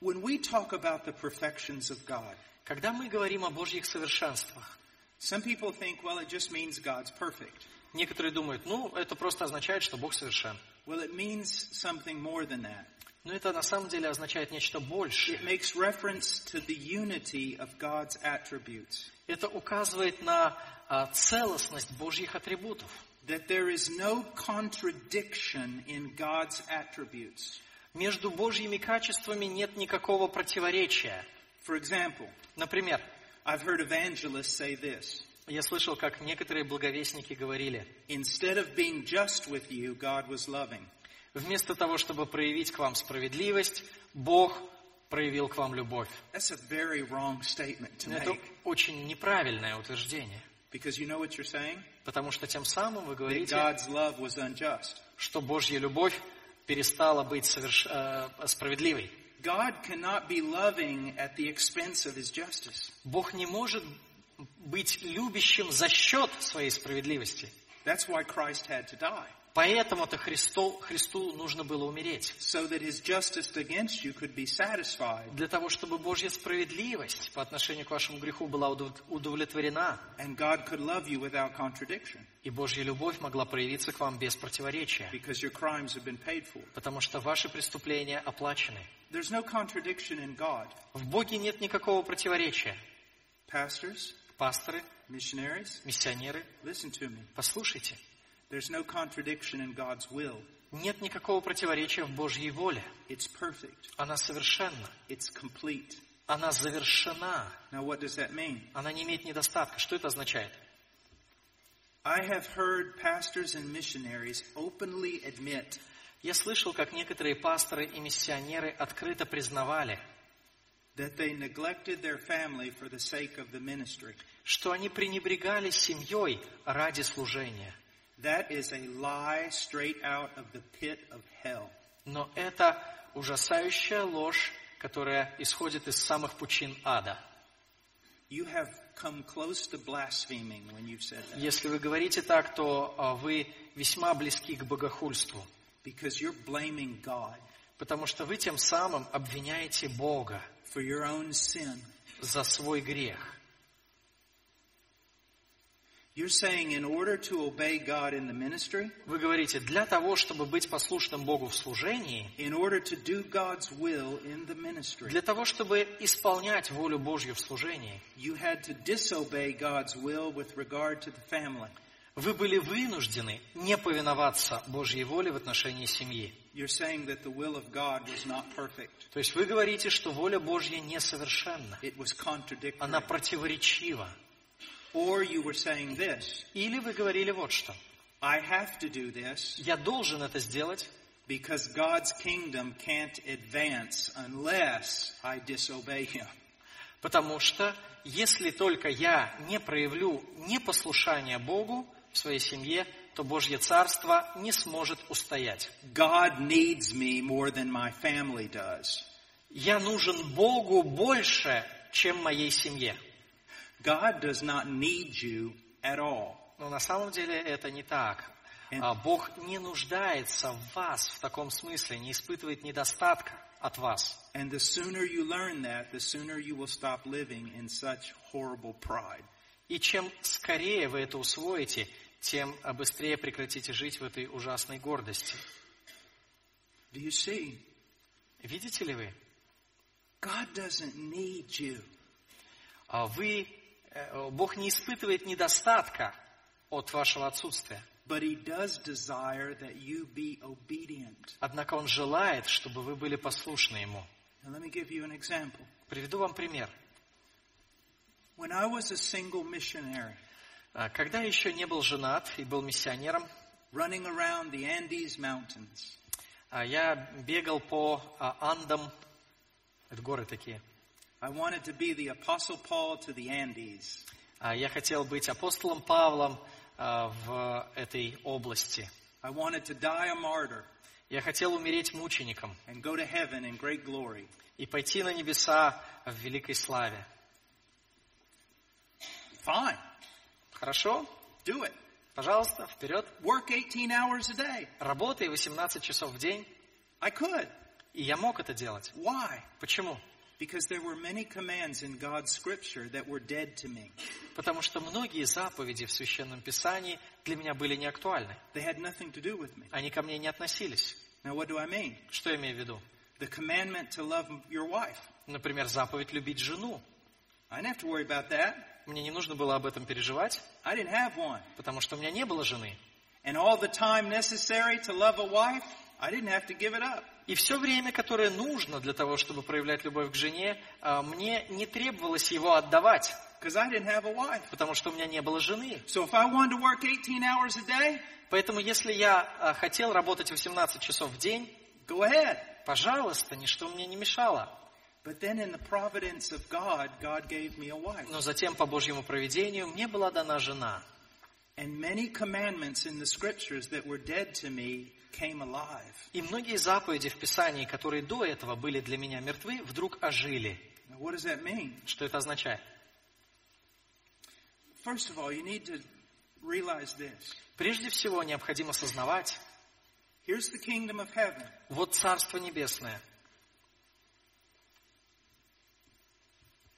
When we talk about the perfections of God, Когда мы говорим о Божьих совершенствах, some people think, well, it just means God's perfect. некоторые думают, ну, это просто означает, что Бог совершен. Well, it means something more than that. Но это на самом деле означает нечто большее. It makes reference to the unity of God's attributes. Это указывает на а, целостность Божьих атрибутов. That there is no contradiction in God's attributes. Между Божьими качествами нет никакого противоречия. For example, Например, I've heard evangelists say this. я слышал, как некоторые благовестники говорили, Instead of being just with you, God was loving. Вместо того, чтобы проявить к вам справедливость, Бог проявил к вам любовь. Это очень неправильное утверждение, Because you know what you're saying? потому что тем самым вы говорите, God's love was unjust. что Божья любовь перестала быть соверш- э, справедливой. God cannot be loving at the expense of his justice. Бог не может быть любящим за счет своей справедливости. That's why Christ had to die. Поэтому-то Христу, Христу нужно было умереть. So that his justice against you could be satisfied Для того, чтобы Божья справедливость по отношению к вашему греху была удов- удовлетворена. and God could love you without contradiction И Божья любовь могла проявиться к вам без противоречия. because your crimes have been paid for. Потому что ваши преступления оплачены. There's no contradiction in God. В Боге нет никакого противоречия. Pastors, Пасторы, missionaries, миссионеры, listen to me. послушайте. There's no contradiction in God's will. Нет никакого противоречия в Божьей воле. It's perfect. Она совершенна. It's complete. Она завершена. Now what does that mean? Она не имеет недостатка. Что это означает? I have heard pastors and missionaries openly admit Я слышал, как некоторые пасторы и миссионеры открыто признавали, that they neglected their family for the sake of the ministry. что они пренебрегали семьей ради служения. That is a lie straight out of the pit of hell. Но это ужасающая ложь, которая исходит из самых пучин ада. You have come close to blaspheming when you've said that. Если вы говорите так, то а, вы весьма близки к богохульству, Because you're blaming God потому что вы тем самым обвиняете Бога for your own sin. за свой грех. You're saying in order to obey God in the ministry, Вы говорите, для того, чтобы быть послушным Богу в служении, in order to do God's will in the ministry, для того, чтобы исполнять волю Божью в служении, you had to disobey God's will with regard to the family. вы были вынуждены не повиноваться Божьей воле в отношении семьи. You're saying that the will of God was not perfect. То есть вы говорите, что воля Божья несовершенна, It was contradictory. она противоречива. Or you were saying this, Или вы говорили вот что. I have to do this Я должен это сделать, because God's kingdom can't advance unless I disobey Him. потому что если только я не проявлю непослушание Богу в своей семье, то Божье Царство не сможет устоять. God needs me more than my family does. Я нужен Богу больше, чем моей семье. God does not need you at all. Но на самом деле это не так. А Бог не нуждается в вас в таком смысле, не испытывает недостатка от вас. And the sooner you learn that, the sooner you will stop living in such horrible pride. И чем скорее вы это усвоите, тем быстрее прекратите жить в этой ужасной гордости. Do you see? Видите ли вы? God doesn't need you. А Вы, Бог не испытывает недостатка от вашего отсутствия. But he does desire that you be obedient. Однако Он желает, чтобы вы были послушны Ему. Let me give you an example. Приведу вам пример. When I was a single missionary А, Когда я еще не был женат и был миссионером, running around the Andes Mountains, а, я бегал по Андам, это горы такие. I wanted to be the Apostle Paul to the Andes. Я хотел быть апостолом Павлом а, в этой области. I wanted to die a martyr Я хотел умереть мучеником and go to heaven in great glory. и пойти на небеса в великой славе. Fine, Хорошо? do it. Пожалуйста, вперед. Work 18 hours a day. Работай 18 часов в день. I could. И я мог это делать. Why? Почему? Because there were many commands in God's scripture that were dead to me. Потому что многие заповеди в Священном Писании для меня были не актуальны. They had nothing to do with me. Они ко мне не относились. Now, what do I mean? Что я имею в виду? The commandment to love your wife. Например, заповедь любить жену. I didn't have to worry about that. Мне не нужно было об этом переживать, I didn't have one. потому что у меня не было жены. And all the time necessary to love a wife, I didn't have to give it up. И все время, которое нужно для того, чтобы проявлять любовь к жене, а, мне не требовалось его отдавать, потому что у меня не было жены. So if I wanted to work 18 hours a day, Поэтому если я а, хотел работать 18 часов в день, go ahead. пожалуйста, ничто мне не мешало. But then in the providence of God, God gave me a wife. Но затем, по Божьему проведению, мне была дана жена. And many commandments in the scriptures that were dead to me came alive. И многие заповеди в Писании, которые до этого были для меня мертвы, вдруг ожили. Now, what does that mean? Что это означает? First of all, you need to realize this. Прежде всего, необходимо сознавать, Here's the kingdom of heaven. вот Царство Небесное.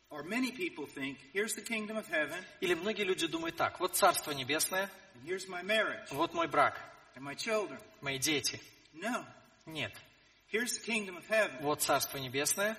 Or many people think, here's the kingdom of heaven, Или многие люди думают так, вот Царство Небесное, and here's my marriage вот мой брак, and my children. мои дети. No. Нет. Here's the kingdom of heaven, Вот Царство Небесное,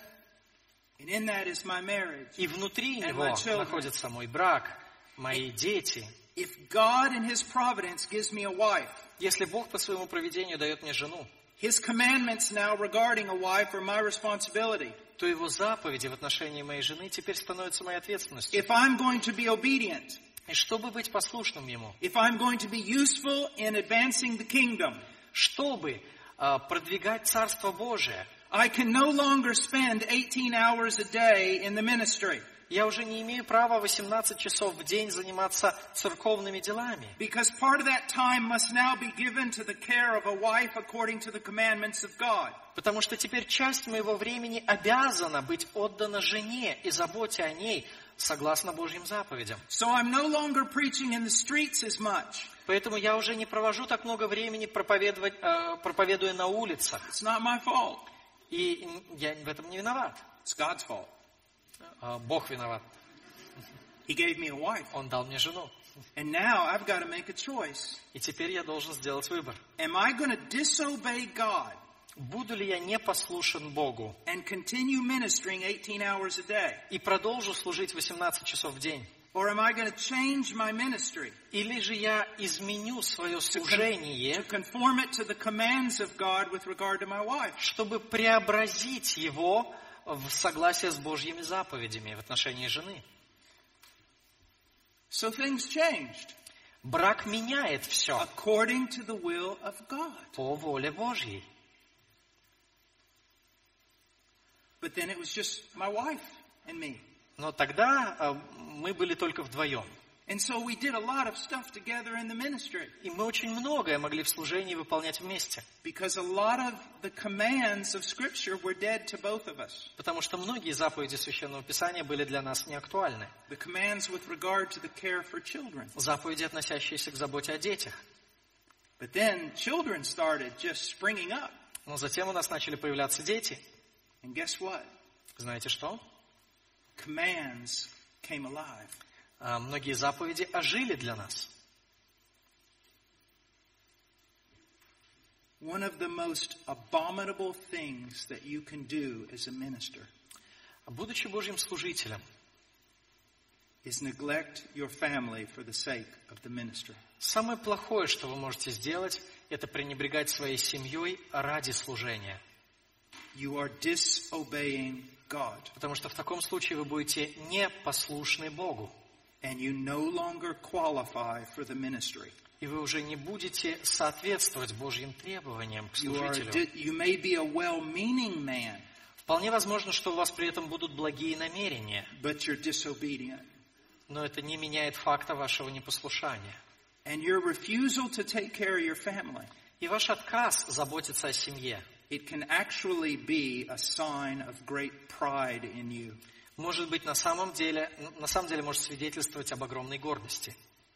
and in that is my marriage. и внутри And него my children. находится мой брак, мои дети. If God in His providence gives me a wife, Если Бог по своему проведению дает мне жену, His commandments now regarding a wife are my responsibility. То его заповеди в отношении моей жены теперь становятся моей ответственностью. If I'm going to be obedient, И чтобы быть послушным ему, if I'm going to be useful in advancing the kingdom, чтобы а, продвигать Царство Божие, I can no longer spend 18 hours a day in the ministry я уже не имею права 18 часов в день заниматься церковными делами. because part of that time must now be given to the care of a wife according to the commandments of God. Потому что теперь часть моего времени обязана быть отдана жене и заботе о ней согласно Божьим заповедям. So I'm no longer preaching in the streets as much. Поэтому я уже не провожу так много времени проповедовать, э, проповедуя на улицах. It's not my fault. И я в этом не виноват. It's God's fault. Э, Бог виноват. He gave me a wife. Он дал мне жену. And now I've got to make a choice. И теперь я должен сделать выбор. Am I going to disobey God Буду ли я не послушен Богу and continue ministering 18 hours a day? и продолжу служить 18 часов в день? Or am I going to change my ministry Или же я изменю свое to служение, conform it to the commands of God with regard to my wife? чтобы преобразить его в согласие с Божьими заповедями в отношении жены? So things changed Брак меняет все according to the will of God. по воле Божьей. But then it was just my wife and me. Но тогда э, мы были только вдвоем. And so we did a lot of stuff together in the ministry И мы очень многое могли в служении выполнять вместе. because a lot of the commands of Scripture were dead to both of us. Потому что многие заповеди Священного Писания были для нас неактуальны. The commands with regard to the care for children. Заповеди, относящиеся к заботе о детях. But then children started just springing up. Но затем у нас начали появляться дети. And guess what? Знаете что? Commands came alive. А, Многие заповеди ожили для нас. One of the most abominable things that you can do as a minister Будучи Божьим служителем, is neglect your family for the sake of the ministry. самое плохое, что вы можете сделать, это пренебрегать своей семьей ради служения. You are disobeying God, Потому что в таком случае вы будете непослушны Богу. And you no longer qualify for the ministry. И вы уже не будете соответствовать Божьим требованиям к You, are служителю. di- you may be a well-meaning man, Вполне возможно, что у вас при этом будут благие намерения, but you're disobedient. но это не меняет факта вашего непослушания. And your refusal to take care of your family, И ваш отказ заботиться о семье it can actually be a sign of great pride in you. Может быть на самом деле, на самом деле может свидетельствовать об огромной гордости.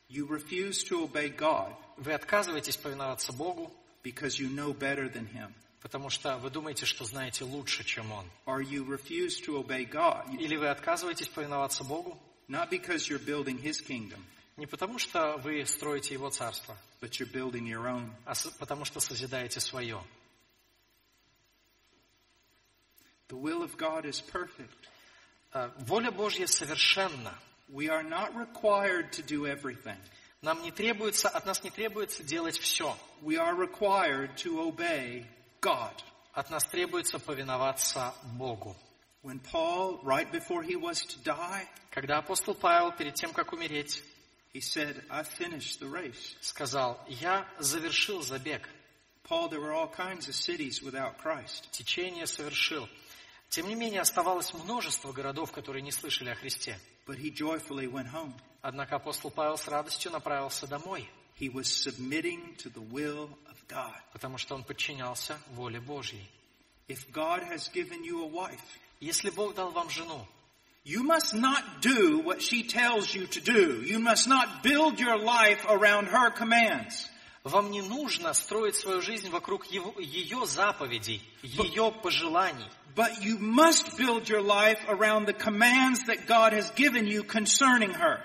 You refuse to obey God Вы отказываетесь повиноваться Богу, because you know better than Him. потому что вы думаете, что знаете лучше, чем Он. Or you refuse to obey God, Или вы отказываетесь повиноваться Богу not because you're building His kingdom, не потому, что вы строите Его царство, but you're building your own. а потому что созидаете свое. The will of God is perfect. А, Воля Божья совершенна. We are not required to do everything. Нам не требуется, от нас не требуется делать все. We are required to obey God. От нас требуется повиноваться Богу. When Paul, right before he was to die, Когда апостол Павел перед тем, как умереть, he said, I finished the race. сказал, «Я завершил забег, Paul, there were all kinds of cities without Christ. течение совершил». Тем не менее, оставалось множество городов, которые не слышали о Христе. Однако апостол Павел с радостью направился домой, потому что он подчинялся воле Божьей. Если Бог дал вам жену, you must not do what she tells you to do. You must not build your life around her commands. вам не нужно строить свою жизнь вокруг его- ее заповедей, ее пожеланий. But you must build your life around the commands that God has given you concerning her.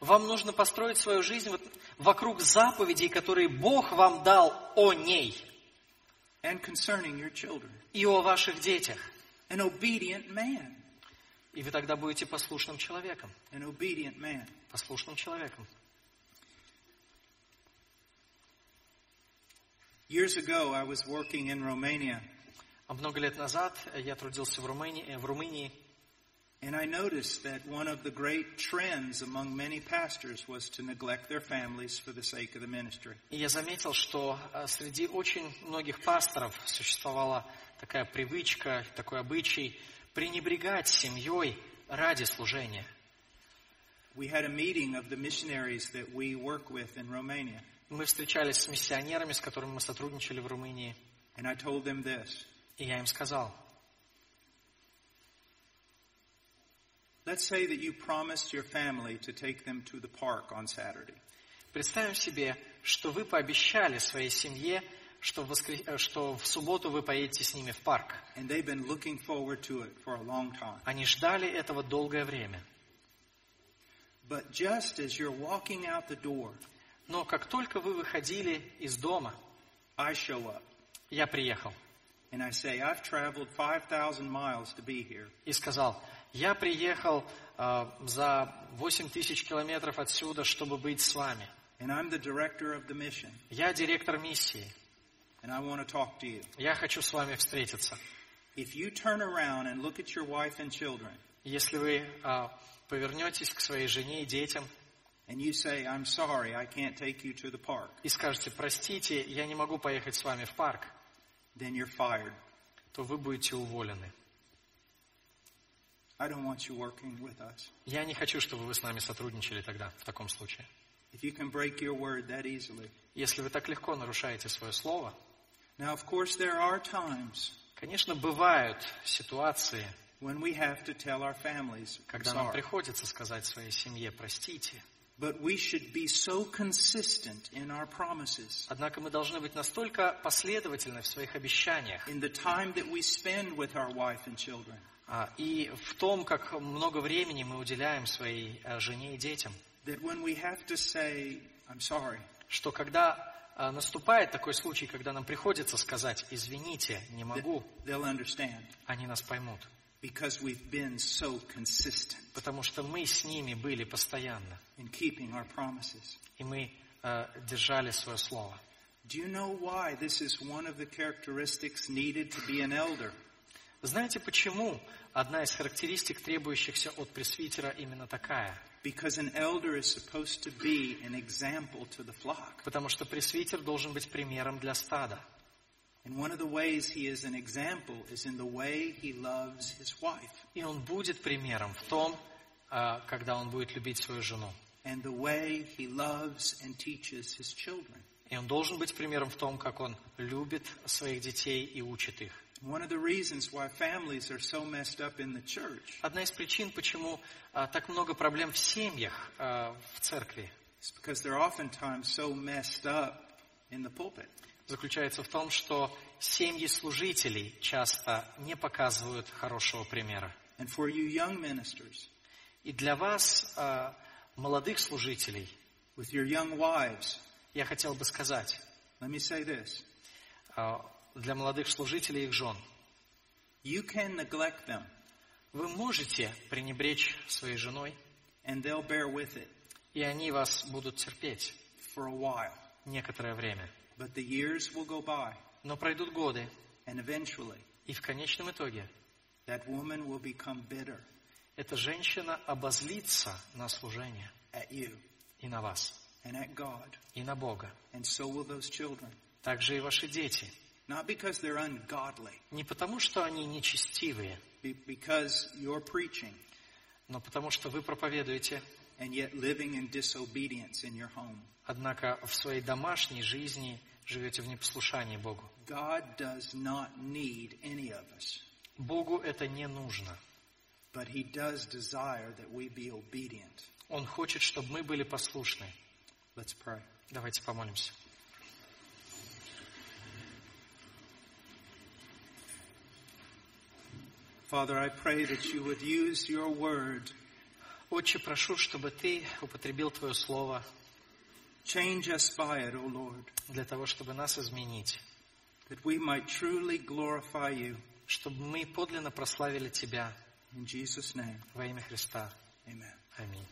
Вам нужно построить свою жизнь вот вокруг заповедей, которые Бог вам дал о ней and concerning your children. и о ваших детях. An obedient man. И вы тогда будете послушным человеком. An obedient man. Послушным человеком. Years ago, I was working in Romania, А Много лет назад я трудился в Румынии, э, в Румынии and I noticed that one of the great trends among many pastors was to neglect their families for the sake of the ministry. и я заметил, что э, среди очень многих пасторов существовала такая привычка, такой обычай пренебрегать семьей ради служения. We had a meeting of the missionaries that we work with in Romania, Мы встречались с миссионерами, с которыми мы сотрудничали в Румынии, and I told them this. И я им сказал, Let's say that you promised your family to take them to the park on Saturday. Представим себе, что вы пообещали своей семье, что в, воскр- э, что в субботу вы поедете с ними в парк. And they've been looking forward to it for a long time. Они ждали этого долгое время. But just as you're walking out the door, Но как только вы выходили из дома, I show up я приехал and I say, I've traveled 5,000 miles to be here. и сказал, я приехал э, за 8 тысяч километров отсюда, чтобы быть с вами. And I'm the director of the mission. Я директор миссии. And I want to talk to you. Я хочу с вами встретиться. If you turn around and look at your wife and children Если вы э, повернетесь к своей жене и детям and you say, I'm sorry, I can't take you to the park, и скажете, простите, я не могу поехать с вами в парк, then you're fired. то вы будете уволены. I don't want you working with us. Я не хочу, чтобы вы с нами сотрудничали тогда, в таком случае. If you can break your word that easily. Если вы так легко нарушаете свое слово, Now, of course, there are times конечно, бывают ситуации, when we have to tell our families, "I'm когда нам sorry. приходится сказать своей семье «простите». But we should be so consistent in our promises, Однако мы должны быть настолько последовательны в своих обещаниях in the time that we spend with our wife and children, а, и в том, как много времени мы уделяем своей э, жене и детям, that when we have to say, I'm sorry, что когда э, наступает такой случай, когда нам приходится сказать «извините, не могу», they'll understand. они нас поймут. Because we've been so consistent Потому что мы с ними были постоянно, in keeping our promises. и мы э, держали свое слово. Do you know why this is one of the characteristics needed to be an elder? Знаете, почему одна из характеристик, требующихся от пресвитера, именно такая? Because an elder is supposed to be an example to the flock. Потому что пресвитер должен быть примером для стада. And one of the ways he is an example is in the way he loves his wife И он будет примером в том, э, когда он будет любить свою жену. and the way he loves and teaches his children. И он должен быть примером в том, как он любит своих детей и учит их. One of the reasons why families are so messed up in the church Одна из причин, почему а, так много проблем в семьях, а, в церкви, is because they're oftentimes so messed up in the pulpit. Заключается в том, что семьи служителей часто не показывают хорошего примера. And for you young ministers, И для вас, а, молодых служителей, with your young wives, я хотел бы сказать, let me say this. а, для молодых служителей и их жен, You can neglect them вы можете пренебречь своей женой, and they'll bear with it и они вас будут терпеть for a while. некоторое время. But the years will go by Но пройдут годы, and eventually и в конечном итоге that woman will become bitter эта женщина обозлится на служение at you и на вас, and at God. и на Бога. And so will those children. Также и ваши дети. Not because they're ungodly, Не потому, что они нечестивые, be- because you're preaching но потому, что вы проповедуете, and yet living in disobedience in your home. однако в своей домашней жизни живете в непослушании Богу. God does not need any of us, Богу это не нужно. but He does desire that we be obedient. Он хочет, чтобы мы были послушны. Let's pray. Давайте помолимся. Father, I pray that you would use your word, Отче, прошу, чтобы Ты употребил Твое Слово change us by it, O Lord, для того, чтобы нас изменить, that we might truly glorify you. чтобы мы подлинно прославили Тебя In Jesus' name, во имя Христа. amen. Аминь.